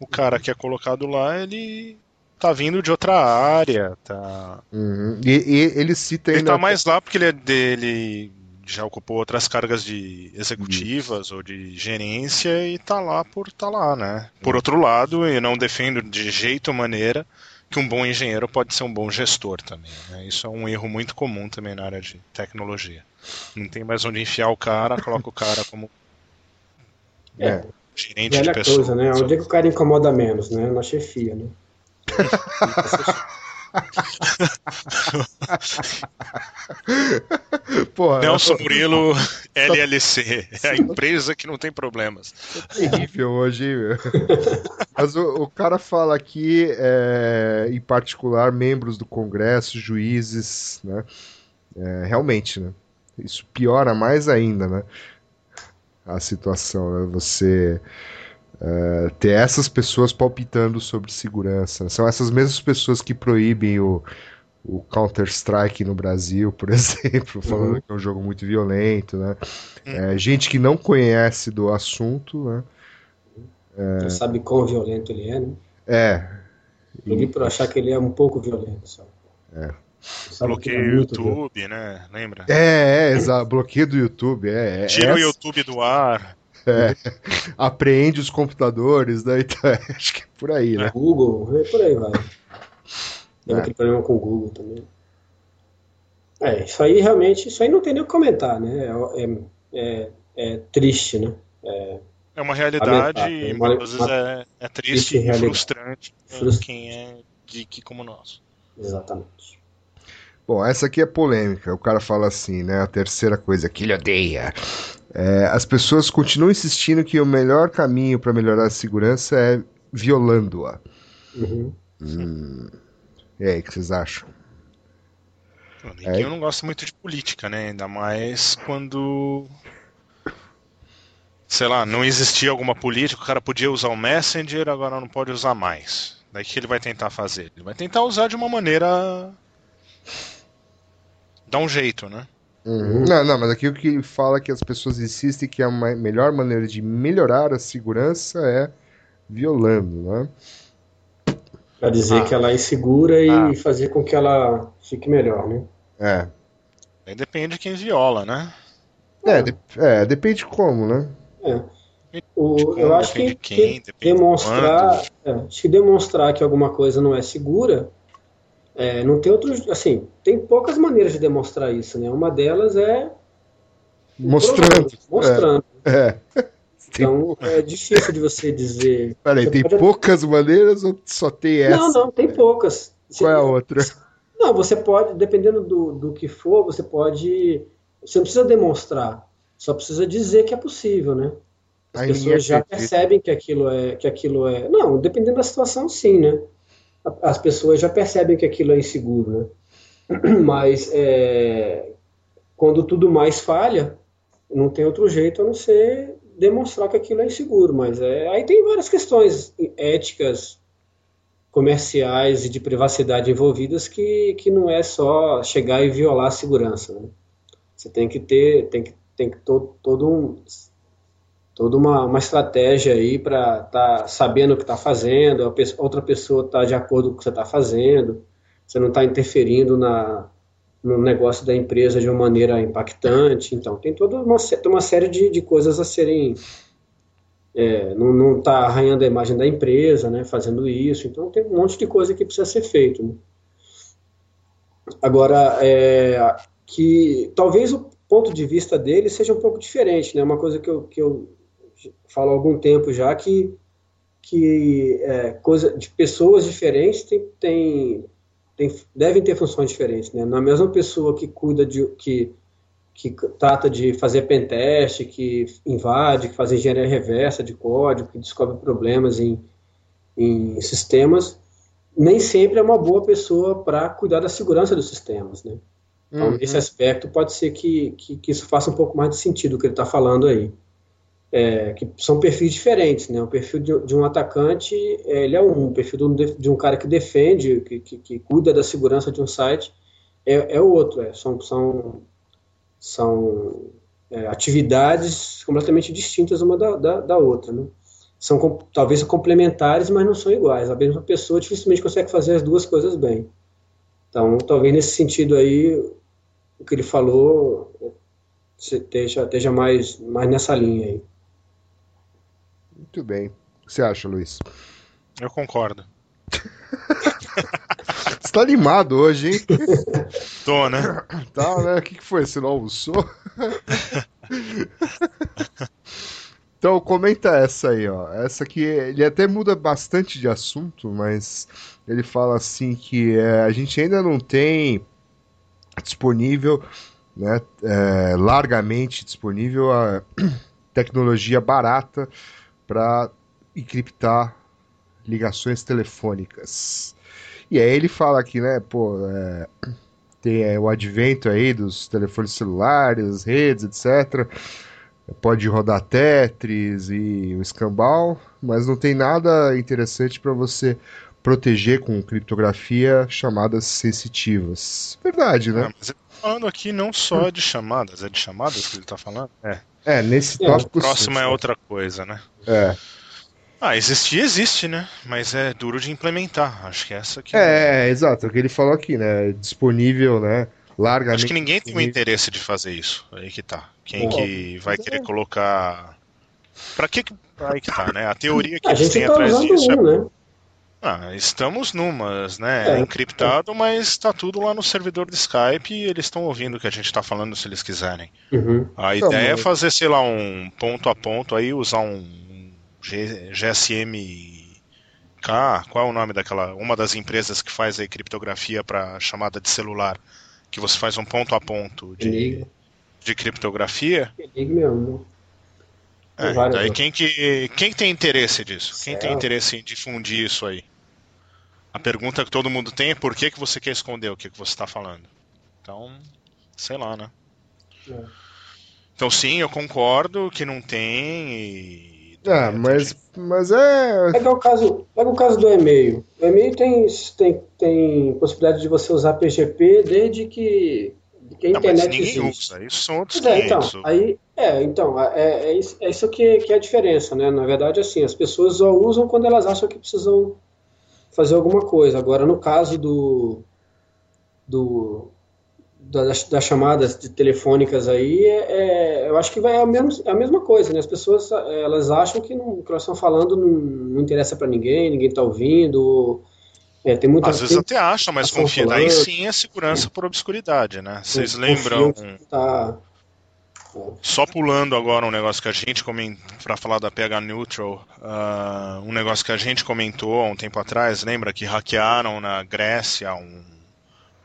O cara que é colocado lá, ele tá vindo de outra área, tá. Uhum. E, e ele cita Ele tá mais lá porque ele é dele já ocupou outras cargas de executivas ou de gerência e tá lá por tá lá, né? Por outro lado, eu não defendo de jeito ou maneira que um bom engenheiro pode ser um bom gestor também. Né? Isso é um erro muito comum também na área de tecnologia. Não tem mais onde enfiar o cara, coloca o cara como É. gerente Velha de pessoas. coisa, né? Onde é que o cara incomoda menos, né? Na chefia, né? Porra, Nelson Murilo, LLC, é a empresa que não tem problemas. terrível hoje, meu? Mas o, o cara fala aqui, é, em particular, membros do Congresso, juízes, né? É, realmente, né? Isso piora mais ainda, né? A situação, né? Você é, ter essas pessoas palpitando sobre segurança. São essas mesmas pessoas que proíbem o, o Counter-Strike no Brasil, por exemplo, falando Uhum. que é um jogo muito violento, né? É, gente que não conhece do assunto, né? Não sabe quão violento ele é, né? É, Ele por achar que ele é um pouco violento só. É. É Bloqueio o violento. YouTube, né? Lembra? é, é, exato. Bloqueio do YouTube, é. é Tira o essa- YouTube do ar. Apreende os computadores, né? Então, é, acho que é por aí, né? Google, é por aí vai. Teve É. aquele problema com o Google também. É, isso aí realmente, isso aí não tem nem o que comentar, né? É, é, é- é triste, né? É uma realidade e uma- muitas vezes é, é triste triste e frustrante pra Frustra- quem é geek como nós. Exatamente. Bom, essa aqui é polêmica. O cara fala assim, né? A terceira coisa que ele odeia. É, as pessoas continuam insistindo que o melhor caminho para melhorar a segurança é violando-a. Uhum. E aí, o que vocês acham? O Neguinho não gosta muito de política, né? Ainda mais quando. Sei lá, não existia alguma política, o cara podia usar o Messenger, agora não pode usar mais. Daí o que ele vai tentar fazer? Ele vai tentar usar de uma maneira. Dar um jeito, né? Uhum. Não, não, mas aqui o que fala é que as pessoas insistem que a melhor maneira de melhorar a segurança é violando, né? Pra dizer Ah. que ela é insegura e Ah. fazer com que ela fique melhor, né? É. Aí depende de quem viola, né? É, de- é, depende como, né? É. O, como, eu acho depende que, de quem, que depende de demonstrar, é, acho que demonstrar que alguma coisa não é segura, é, não tem outro, assim, tem poucas maneiras de demonstrar isso, né? Uma delas é Mostrando. mostrando. É. Tem- Então é difícil de você dizer. Peraí, Você tem pode- poucas maneiras ou só tem essa? Não, não, tem poucas. Qual é a outra? Não, você pode, dependendo do, do que for, você pode. Você não precisa demonstrar, só precisa dizer que é possível, né? As Aí pessoas já acredita. percebem que aquilo é que aquilo é. Não, dependendo da situação, sim, né? As pessoas já percebem que aquilo é inseguro, né? Mas é, quando tudo mais falha, não tem outro jeito a não ser demonstrar que aquilo é inseguro. Mas é, aí tem várias questões éticas, comerciais e de privacidade envolvidas que, que não é só chegar e violar a segurança. Né? Você tem que ter, tem que, tem que todo, todo um, toda uma, uma estratégia aí para estar tá sabendo o que está fazendo, a outra pessoa está de acordo com o que você está fazendo, você não está interferindo na, no negócio da empresa de uma maneira impactante. Então, tem toda uma, uma série de, de coisas a serem. é, não, não está arranhando a imagem da empresa, né, fazendo isso. Então, tem um monte de coisa que precisa ser feito. né. Agora, é, que talvez o ponto de vista dele seja um pouco diferente, né? Uma coisa que eu, que eu falo há algum tempo já que que é, coisa de pessoas diferentes tem, tem, tem, devem ter funções diferentes, né? Na mesma pessoa que cuida de que que trata de fazer pentest, que invade, que faz engenharia reversa de código, que descobre problemas em, em sistemas, nem sempre é uma boa pessoa para cuidar da segurança dos sistemas, né? Então, Uhum. nesse aspecto, pode ser que, que, que isso faça um pouco mais de sentido o que ele está falando aí. É, que são perfis diferentes, né? O perfil de, de um atacante, é, ele é um, o perfil de um, de um cara que defende, que, que, que, cuida da segurança de um site, é, é outro, é, são, são, são é, atividades completamente distintas uma da, da, da outra, né? São talvez complementares, mas não são iguais. A mesma pessoa dificilmente consegue fazer as duas coisas bem. Então, talvez nesse sentido aí, o que ele falou esteja, esteja mais, mais nessa linha aí. Muito bem. O que você acha, Luiz? Eu concordo. Você tá animado hoje, hein? Tô, né? Tá, né? O que, que foi? Você não almoçou? então, comenta essa aí, ó. Essa aqui, ele até muda bastante de assunto, mas ele fala assim que é, a gente ainda não tem disponível, né, é, largamente disponível a tecnologia barata para encriptar ligações telefônicas. E aí ele fala aqui, né, pô, é, tem é, o advento aí dos telefones celulares, redes, etc. Pode rodar Tetris e o escambau, mas não tem nada interessante para você proteger com criptografia chamadas sensitivas. Verdade, né? É, mas falando aqui não só de chamadas, é de chamadas que ele está falando? É. É, nesse tópico. O próximo sim, é outra coisa, né? É. Ah, existir existe, né? Mas é duro de implementar. Acho que é essa aqui. É, é exato. É o que ele falou aqui, né? Disponível, né? Largamente. Acho que ninguém tem o interesse de fazer isso. Aí que tá. Quem que vai querer é. colocar. Pra que. Aí que tá, né? A teoria que a eles têm tá atrás disso um, é. Né? Ah, estamos numas, né? É, encriptado, mas está tudo lá no servidor de Skype e eles estão ouvindo o que a gente está falando se eles quiserem. Uhum. A Então, ideia é fazer, sei lá, um ponto a ponto aí, usar um G- GSM. K, qual é o nome daquela. Uma das empresas que faz aí criptografia para chamada de celular. Que você faz um ponto a ponto de, Enigma. de criptografia. Enigma. Tem É, várias daí quem que, quem tem interesse disso? Quem tem Certo. interesse em difundir isso aí? A pergunta que todo mundo tem é por que, que você quer esconder o que, que você está falando? Então, sei lá, né? É. Então sim, eu concordo que não tem e... Ah, mas, mas é. Pega o caso, pega o caso do e-mail. O e-mail tem, tem, tem possibilidade de você usar PGP desde que, que a Não, mas internet ninguém existe. usa, isso são outros Pois é, então, 500. aí, é, então, é, é isso, é isso que, que é a diferença, né? Na verdade, assim, as pessoas só usam quando elas acham que precisam fazer alguma coisa. Agora, no caso do, do das, das chamadas de telefônicas aí, é, é- eu acho que vai a, mesmo, é a mesma coisa, né? As pessoas, é, elas acham que o que elas estão falando não, não interessa para ninguém, ninguém está ouvindo. É, tem muita Às vezes até acha, mas Estão confia. Daí sim é segurança por obscuridade, né? Vocês lembram, tá, só pulando agora um negócio que a gente comentou, para falar da PH Neutral, ah, um negócio que a gente comentou há um tempo atrás, lembra que hackearam na Grécia um,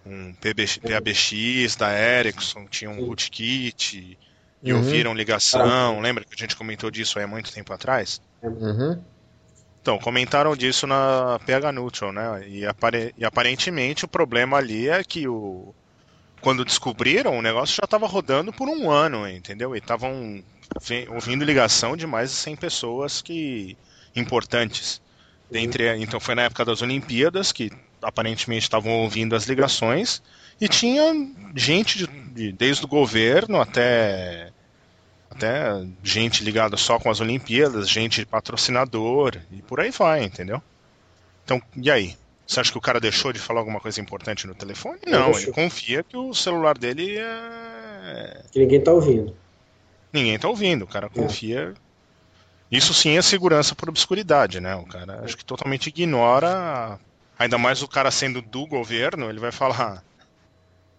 um PBX, PABX da Ericsson, tinha um rootkit e Uhum. ouviram ligação, lembra que a gente comentou disso aí há muito tempo atrás? Uhum. Então, comentaram disso na PH Neutral, né? E, apare- e aparentemente o problema ali é que o quando descobriram, o negócio já estava rodando por um ano, entendeu? E estavam ouvindo ligação de mais de 100 pessoas que importantes. Dentre, então foi na época das Olimpíadas que aparentemente estavam ouvindo as ligações e tinha gente de- de- desde o governo até até gente ligada só com as Olimpíadas, gente patrocinador e por aí vai, entendeu? Então, e aí? Você acha que o cara deixou de falar alguma coisa importante no telefone? Não, ele confia que o celular dele é. que ninguém está ouvindo. Ninguém tá ouvindo, o cara confia. Isso sim é segurança por obscuridade, né? O cara acho que totalmente ignora. Ainda mais o cara sendo do governo, ele vai falar.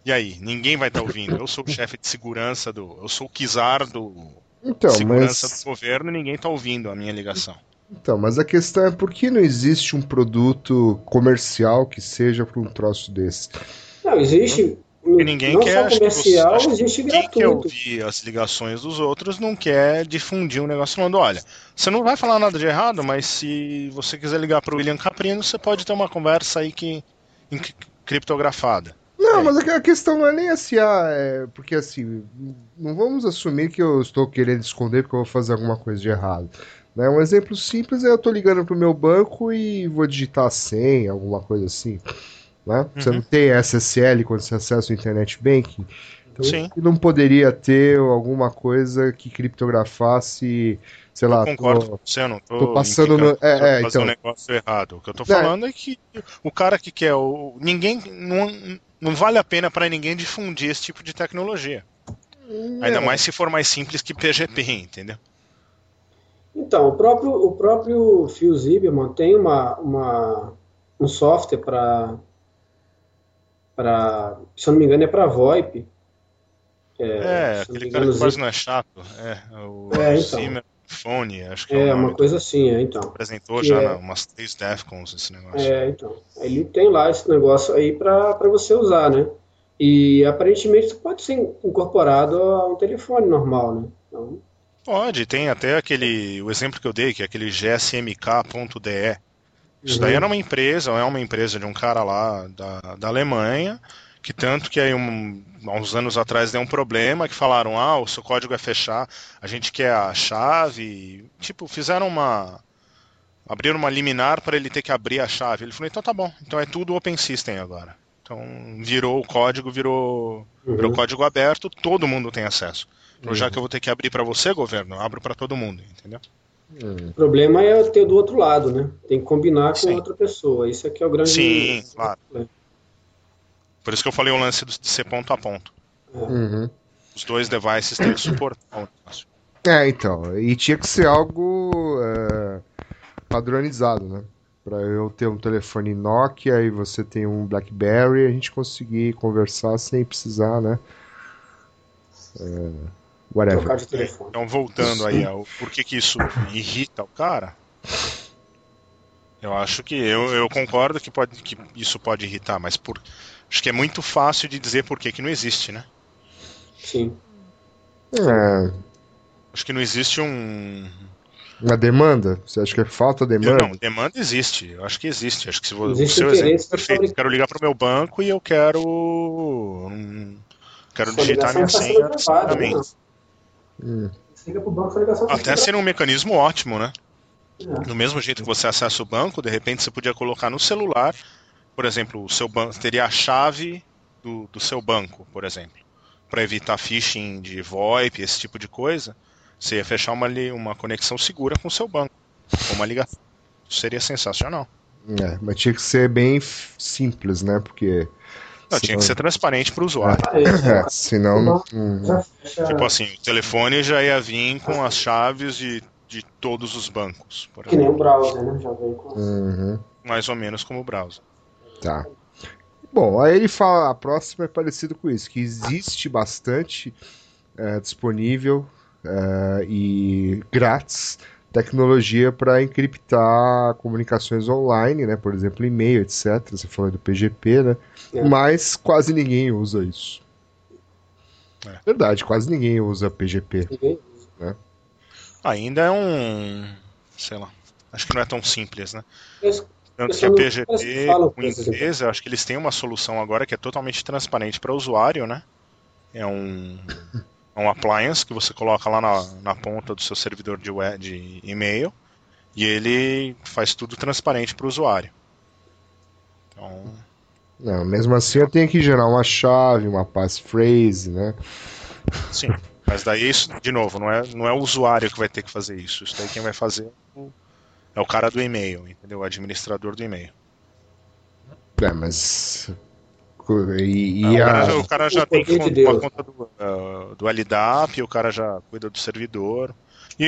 E aí, ninguém vai estar ouvindo. Eu sou o chefe de segurança do. Eu sou o czar do Então, segurança mas, do governo e ninguém tá ouvindo a minha ligação. Então, mas a questão é por que não existe um produto comercial que seja para um troço desse? Não, existe. E ninguém não quer. só acho que você- comercial, acho que existe quem quer gratuito. ouvir as ligações dos outros não quer difundir um negócio falando: olha, você não vai falar nada de errado, mas se você quiser ligar para o William Caprino, você pode ter uma conversa aí que em- criptografada. Não, mas a a questão não é nem assim, ah, é, porque assim, não vamos assumir que eu estou querendo esconder porque eu vou fazer alguma coisa de errado. Né? Um exemplo simples é eu tô ligando pro meu banco e vou digitar a senha, alguma coisa assim. Né? Você Uhum. não tem SSL quando você acessa o Internet Banking. Então, Sim. não poderia ter alguma coisa que criptografasse, sei lá, eu concordo tô- com você, eu não tô, tô passando no- é, eu é, então. um negócio errado. O que eu tô falando é que o cara que quer o. Ninguém. Não, não vale a pena para ninguém difundir esse tipo de tecnologia. Ainda É. mais se for mais simples que PGP, entendeu? Então, o próprio, o próprio Phil tem uma, uma, um software para, para, se eu não me engano, é para VoIP. É, me aquele engano, cara que quase não é chato. É, o É, então. Zimmer Phone, acho que é, É, uma coisa assim, é, então. Apresentou que já é- umas três Defcons esse negócio. É, então. Ele tem lá esse negócio aí para você usar, né? E aparentemente isso pode ser incorporado a um telefone normal, né? Então, Pode, tem até aquele. O exemplo que eu dei, que é aquele gsmk.de. Isso Uhum. daí era uma empresa, é uma empresa de um cara lá da, da Alemanha, que tanto que aí um, há uns anos atrás deu um problema, que falaram, ah, o seu código é fechar, a gente quer a chave. Tipo, fizeram uma. abriram uma liminar para ele ter que abrir a chave. Ele falou, então tá bom, então é tudo Open System agora. Então virou o código, virou, virou Uhum. código aberto, todo mundo tem acesso. Então, já que eu vou ter que abrir para você, governo, eu abro para todo mundo, entendeu? Hum. o problema é ter do outro lado, né? Tem que combinar com Sim. outra pessoa. Isso aqui é o grande. Sim, claro. Por isso que eu falei o lance de ser ponto a ponto. Uhum. Os dois devices têm que suportar o negócio. É, então, e tinha que ser algo é, padronizado, né? Pra eu ter um telefone Nokia e você tem um BlackBerry, a gente conseguir conversar sem precisar, né? É, whatever. Trocar de telefone. Então, voltando aí ao por que, que isso irrita o cara, eu acho que eu, eu concordo que, pode, que isso pode irritar, mas por, acho que é muito fácil de dizer por que, que não existe, né? Sim. É, Acho que não existe um. uma demanda? Você acha que é falta de demanda? Não, demanda existe. Eu acho que existe. Acho que se vo- o seu exemplo é perfeito. Eu quero ligar para o meu banco e eu quero. hum, Quero digitar minha senha rapidamente. Hum, Você liga pro banco, sua ligação Até seria um mecanismo ótimo, né? É. Do mesmo jeito que você acessa o banco, de repente você podia colocar no celular, por exemplo, o seu banco teria a chave do, do seu banco, por exemplo, para evitar phishing de VoIP, esse tipo de coisa. Você ia fechar uma, uma conexão segura com o seu banco, com uma ligação. Isso seria sensacional. é, mas tinha que ser bem simples, né? Porque. Não, tinha que ser transparente para o usuário. É, senão. não- hum, Já fecha. Tipo assim, o telefone já ia vir com as chaves de, de todos os bancos, por Que nem o browser, né? Já vem com. uhum. Mais ou menos como o browser. Tá. Bom, aí ele fala, a próxima é parecido com isso, que existe bastante é, disponível é, e grátis tecnologia para encriptar comunicações online, né? Por exemplo, e-mail, etc. Você falou do PGP, né? É. Mas quase ninguém usa isso. É. Verdade, quase ninguém usa PGP. Ninguém- Ainda é um. sei lá. Acho que não é tão simples, né? Tanto que a PGP, com empresa, eu acho que eles têm uma solução agora que é totalmente transparente para o usuário, né? É um, é um appliance que você coloca lá na, na ponta do seu servidor de, web, de e-mail e ele faz tudo transparente para o usuário. Então, Não, mesmo assim eu tenho que gerar uma chave, uma passphrase, né? sim. Mas daí isso, de novo, não é, não é o usuário que vai ter que fazer isso. Isso daí quem vai fazer é o- é o cara do e-mail, entendeu? O administrador do e-mail. É, mas. E, Ah, e o, a- cara, já- o cara já O tem poder de uma conta do, ah, do LDAP, o cara já cuida do servidor. E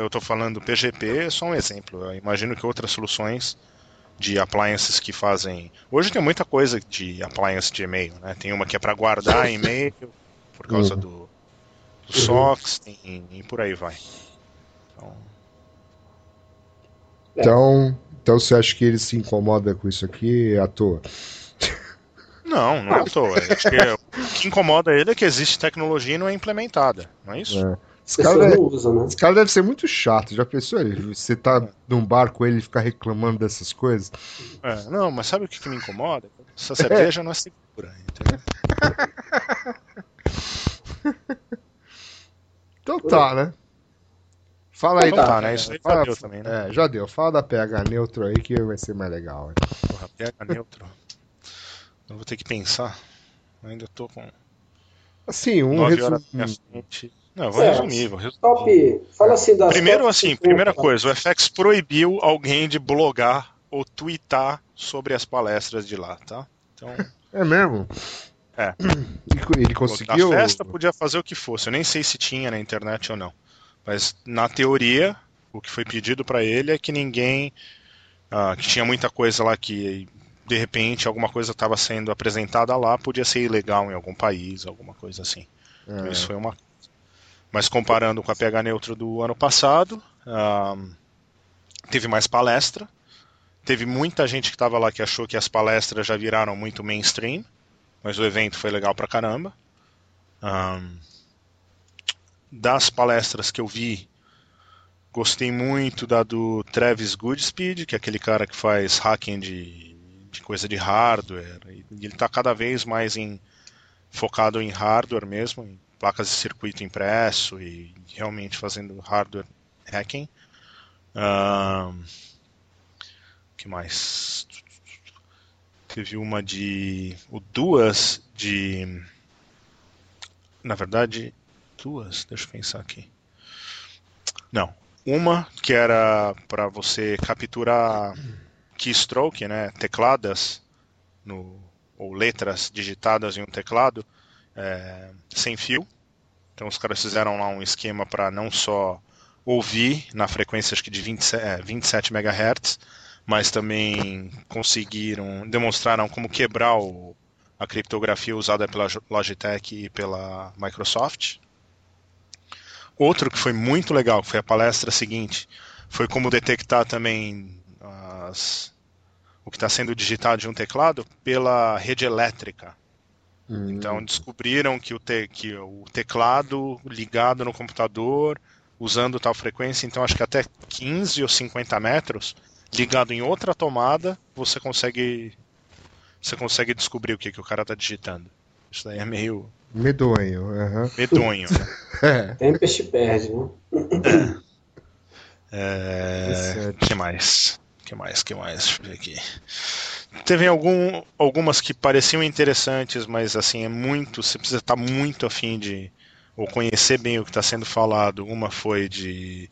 eu tô falando do PGP, é só um exemplo. Eu imagino que outras soluções de appliances que fazem. Hoje tem muita coisa de appliance de e-mail, né? Tem uma que é para guardar e-mail por causa Uhum. do, do SOX tem- e por aí vai. Então, Então, então você acha que ele se incomoda com isso aqui à toa? Não, não é à toa. Acho que é- o que incomoda ele é que existe tecnologia e não é implementada, não é isso? É. Esse cara, deve, usam, né? esse cara deve ser muito chato. Já pensou? ele- Você tá num bar com ele e ficar reclamando dessas coisas? É, não, mas sabe o que, que me incomoda? essa cerveja não é segura. Entendeu? Então tá, né? Fala aí, Então da- tá, né? Isso aí já fala, deu também, né? É, já deu. Fala da PH neutro aí que vai ser mais legal. hein? Porra, pega neutro. Eu vou ter que pensar. Eu ainda tô com Assim, um 9 horas resumo. Não, eu vou É, resumir, vou resumir. Top. Fala assim das Primeiro, assim, 50. primeira coisa, o FX proibiu alguém de blogar ou twittar sobre as palestras de lá, tá? Então, É mesmo? É. Ele conseguiu. na festa podia fazer o que fosse. Eu nem sei se tinha na internet ou não. Mas, na teoria, o que foi pedido pra ele é que ninguém. ah, que tinha muita coisa lá que, de repente, alguma coisa estava sendo apresentada lá, podia ser ilegal em algum país, alguma coisa assim. Então, É. Isso foi uma. Mas comparando com a PH Neutro do ano passado, ah, teve mais palestra. Teve muita gente que estava lá que achou que as palestras já viraram muito mainstream, mas o evento foi legal pra caramba. Ah, das palestras que eu vi, gostei muito da do Travis Goodspeed, que é aquele cara que faz hacking de, de coisa de hardware. E ele está cada vez mais em, focado em hardware mesmo, em placas de circuito impresso e realmente fazendo hardware hacking. O que mais? Teve uma de. O duas de. Na verdade, duas, deixa eu pensar aqui. Não. Uma que era para você capturar keystroke, né? Tecladas no, ou letras digitadas em um teclado é, sem fio. Então os caras fizeram lá um esquema para não só ouvir na frequência acho que de 27, é, 27 MHz, mas também conseguiram, demonstraram como quebrar o, a criptografia usada pela Logitech e pela Microsoft. Outro que foi muito legal, que foi a palestra seguinte, foi como detectar também as, o que está sendo digitado de um teclado pela rede elétrica. Hum. Então descobriram que o, te, que o teclado ligado no computador, usando tal frequência, então acho que até 15 ou 50 metros, ligado em outra tomada, você consegue você consegue descobrir o que, que o cara está digitando. Isso daí é meio Medonho. aham. medonho. né? É. Tempest perde, né? É, que mais? Que mais? Que mais? Deixa eu ver aqui. Teve algum, algumas que pareciam interessantes, mas assim é muito. Você precisa estar muito afim de ou conhecer bem o que está sendo falado. Uma foi de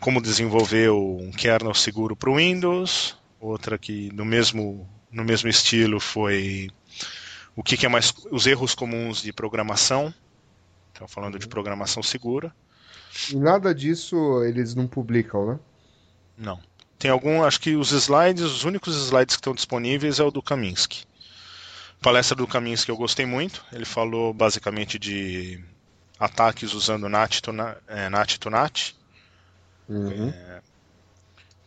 como desenvolver um kernel seguro para o Windows. Outra que no mesmo no mesmo estilo foi o que, que é mais os erros comuns de programação. Então falando de programação segura. E nada disso eles não publicam, né? Não. Tem algum, acho que os slides, os únicos slides que estão disponíveis é o do Kaminsky. A palestra do Kaminsky eu gostei muito. Ele falou basicamente de ataques usando NAT to NAT. É, NAT, to NAT. Uhum.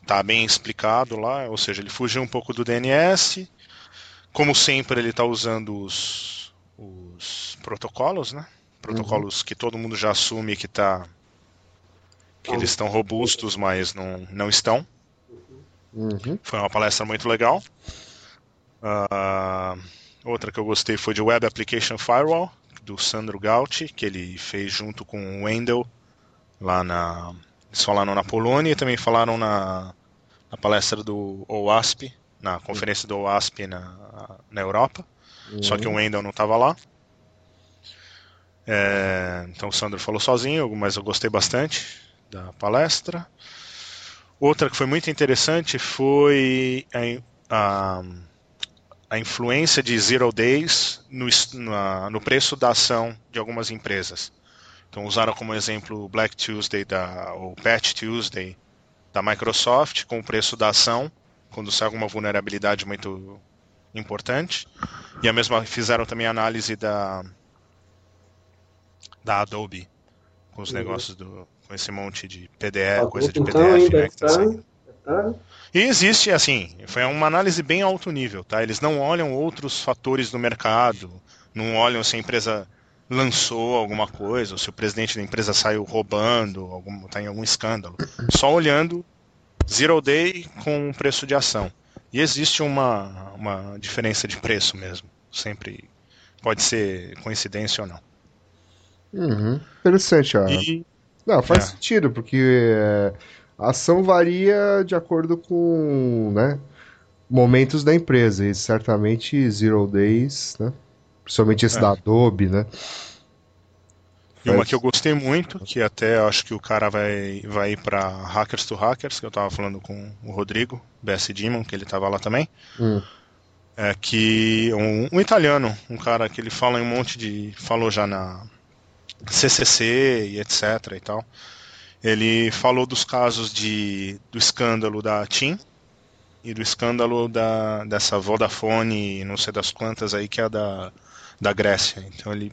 Tá bem explicado lá, ou seja, ele fugiu um pouco do DNS. Como sempre, ele está usando os, os protocolos, né? Protocolos que todo mundo já assume que tá que eles estão robustos, mas não, não estão. Uhum. Foi uma palestra muito legal. Ah, outra que eu gostei foi de Web Application Firewall, do Sandro Gauti, que ele fez junto com o Wendell lá na. Eles falaram na Polônia e também falaram na, na palestra do OWASP, na conferência do OWASP na, na Europa. Só que o Wendell não estava lá. É, então o Sandro falou sozinho, mas eu gostei bastante da palestra. Outra que foi muito interessante foi a, a, a influência de Zero Days no, na, no preço da ação de algumas empresas. Então usaram como exemplo o Black Tuesday da, ou Patch Tuesday da Microsoft com o preço da ação quando sai alguma vulnerabilidade muito importante. E a mesma fizeram também a análise da da Adobe com os Uhum. negócios do com esse monte de PDF, Tá coisa de PDF, né, que tá tá- saindo. E existe, assim, foi uma análise bem alto nível, tá? Eles não olham outros fatores do mercado, não olham se a empresa lançou alguma coisa, ou se o presidente da empresa saiu roubando, algum, tá em algum escândalo. Só olhando zero day com o preço de ação. E existe uma, uma diferença de preço mesmo. Sempre pode ser coincidência ou não. Uhum. Interessante, ó. E Não, faz É. sentido, porque é, a ação varia de acordo com, né, momentos da empresa. E certamente Zero Days, né? Principalmente esse É. da Adobe, né? E uma que eu gostei muito, que até acho que o cara vai, vai ir pra Hackers to Hackers, que eu tava falando com o Rodrigo, BS Demon, que ele tava lá também. Hum. É que um, um italiano, um cara que ele fala em um monte de. falou já na CCC e etc e tal. Ele falou dos casos de, do escândalo da TIM e do escândalo da, dessa Vodafone, não sei das quantas aí, que é da, da Grécia. Então ele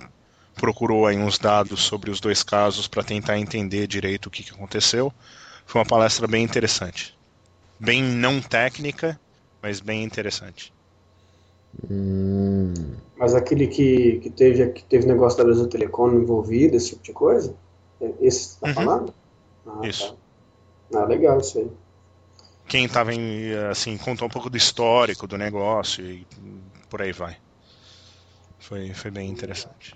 procurou aí uns dados sobre os dois casos para tentar entender direito o que, que aconteceu. Foi uma palestra bem interessante. Bem não técnica, mas bem interessante. Hum, Mas aquele que, que teve que teve negócio da Brasil Telecom envolvido, esse tipo de coisa? É Esse que você tá Uhum. falando? Ah, Isso. Tá. Ah, legal isso aí. Quem estava em, assim, contou um pouco do histórico do negócio e por aí vai. Foi, foi bem interessante.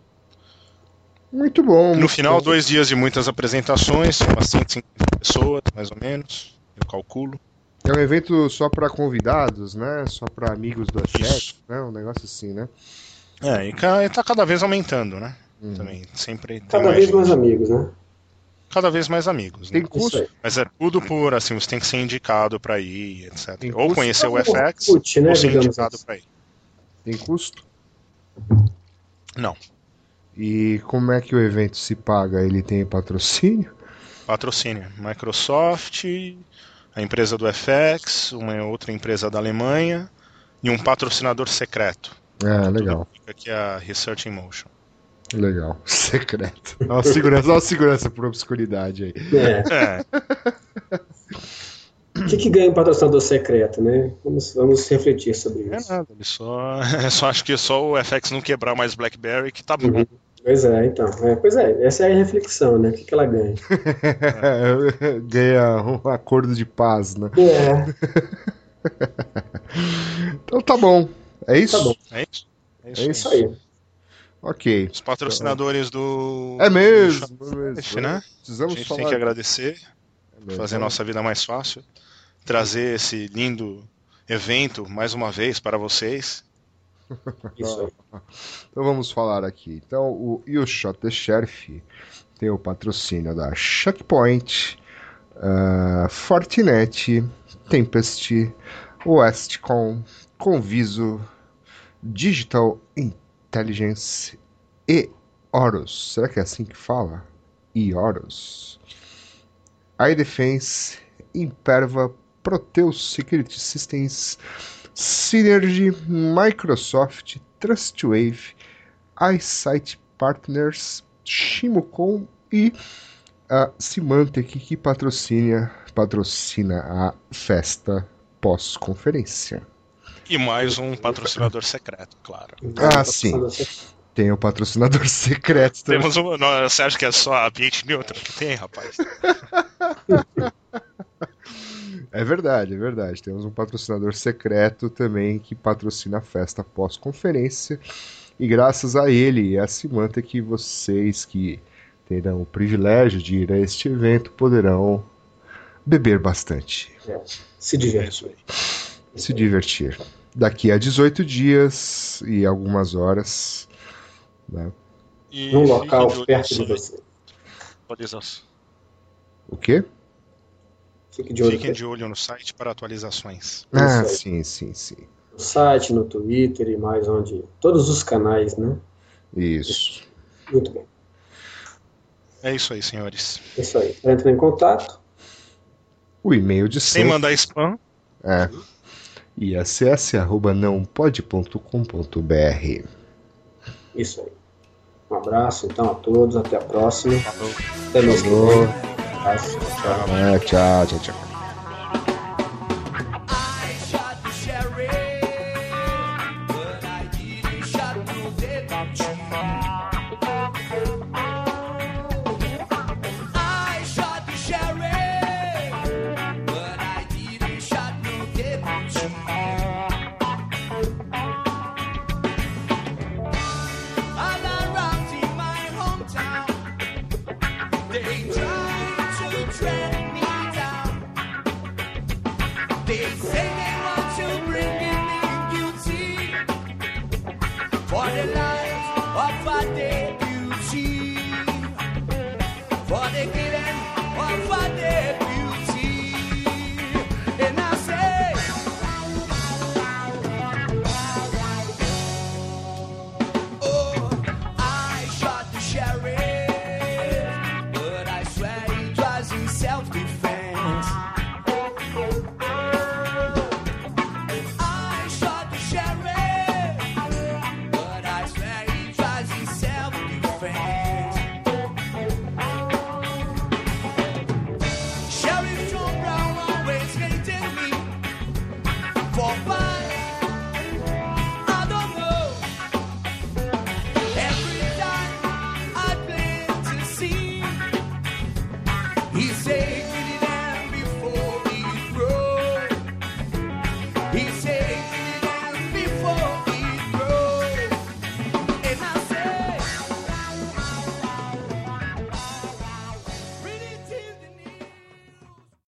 muito bom. No muito final, bom. dois dias de muitas apresentações, umas 150 pessoas, mais ou menos, eu calculo. É um evento só para convidados, né? Só para amigos do chat, né? Um negócio assim, né? É, e ca- tá cada vez aumentando, né? Hum. Também, sempre tem Cada vez gente. mais amigos, né? Cada vez mais amigos, né? Tem custo? Isso aí. Mas é tudo por, assim, você tem que ser indicado pra ir, etc. Tem Ou custo? conhecer o um FX, Orkut, né, ou ser indicado assim. pra ir. Tem custo? Não. E como é que o evento se paga? Ele tem patrocínio? Patrocínio. Microsoft, a empresa do FX, uma outra empresa da Alemanha e um patrocinador secreto. Ah, legal, Fica aqui a Research in Motion. legal. Secreto. Olha a segurança, olha a segurança por obscuridade aí. É. É, O que, que ganha um patrocinador secreto, né? Vamos, vamos refletir sobre é isso. nada. Ele só, só acho que é só o FX não quebrar mais BlackBerry que tá bom. Uhum. Pois é, então. É, pois é, essa é a reflexão, né? O que, que ela ganha? Ganha um acordo de paz, né? É, Então tá bom. É isso? tá bom. É isso? É É Isso aí. Ok. Os patrocinadores do. É mesmo. do é mesmo. Chef, né? A Precisamos gente falar. tem que agradecer, É fazer a nossa vida mais fácil, trazer esse lindo evento mais uma vez para vocês. Isso aí. Então vamos falar aqui. Então o You Shot the Sheriff tem o patrocínio da Checkpoint, ah, Fortinet, Tempest, Westcom, Conviso, Digital Intelligence e Horus. Será que é assim que fala? E Horus. iDefense, Imperva, Proteus Security Systems, Synergy, Microsoft, Trustwave, iSight Partners, Shimocom e a Symantec que patrocina, patrocina a festa pós-conferência. E mais um patrocinador secreto, claro. Ah, sim. Tem o patrocinador secreto também. Temos um, não, você acha que é só ambiente neutro que tem, rapaz? É verdade, é verdade. Temos um patrocinador secreto também que patrocina a festa pós-conferência. E graças a ele e a Symantec, vocês que terão o privilégio de ir a este evento poderão beber bastante, Se É diverte. isso aí. se divertir. Daqui a 18 dias e algumas horas. né? E Num local perto de você. atualizações. O quê? Fique de olho Fiquem de olho no site para atualizações. Ah, aí. sim, sim, sim. no site, no Twitter e mais onde. Todos os canais, né? Isso. Muito bem. É isso aí, senhores. Isso aí. Para entrar em contato, O e-mail de Sem sempre. mandar spam, É. iacss.não.pode.com.br isso aí. Um abraço então a todos, até a próxima. falou. Até mês que Falou. vem. Abraço, tchau. É, tchau, tchau, tchau.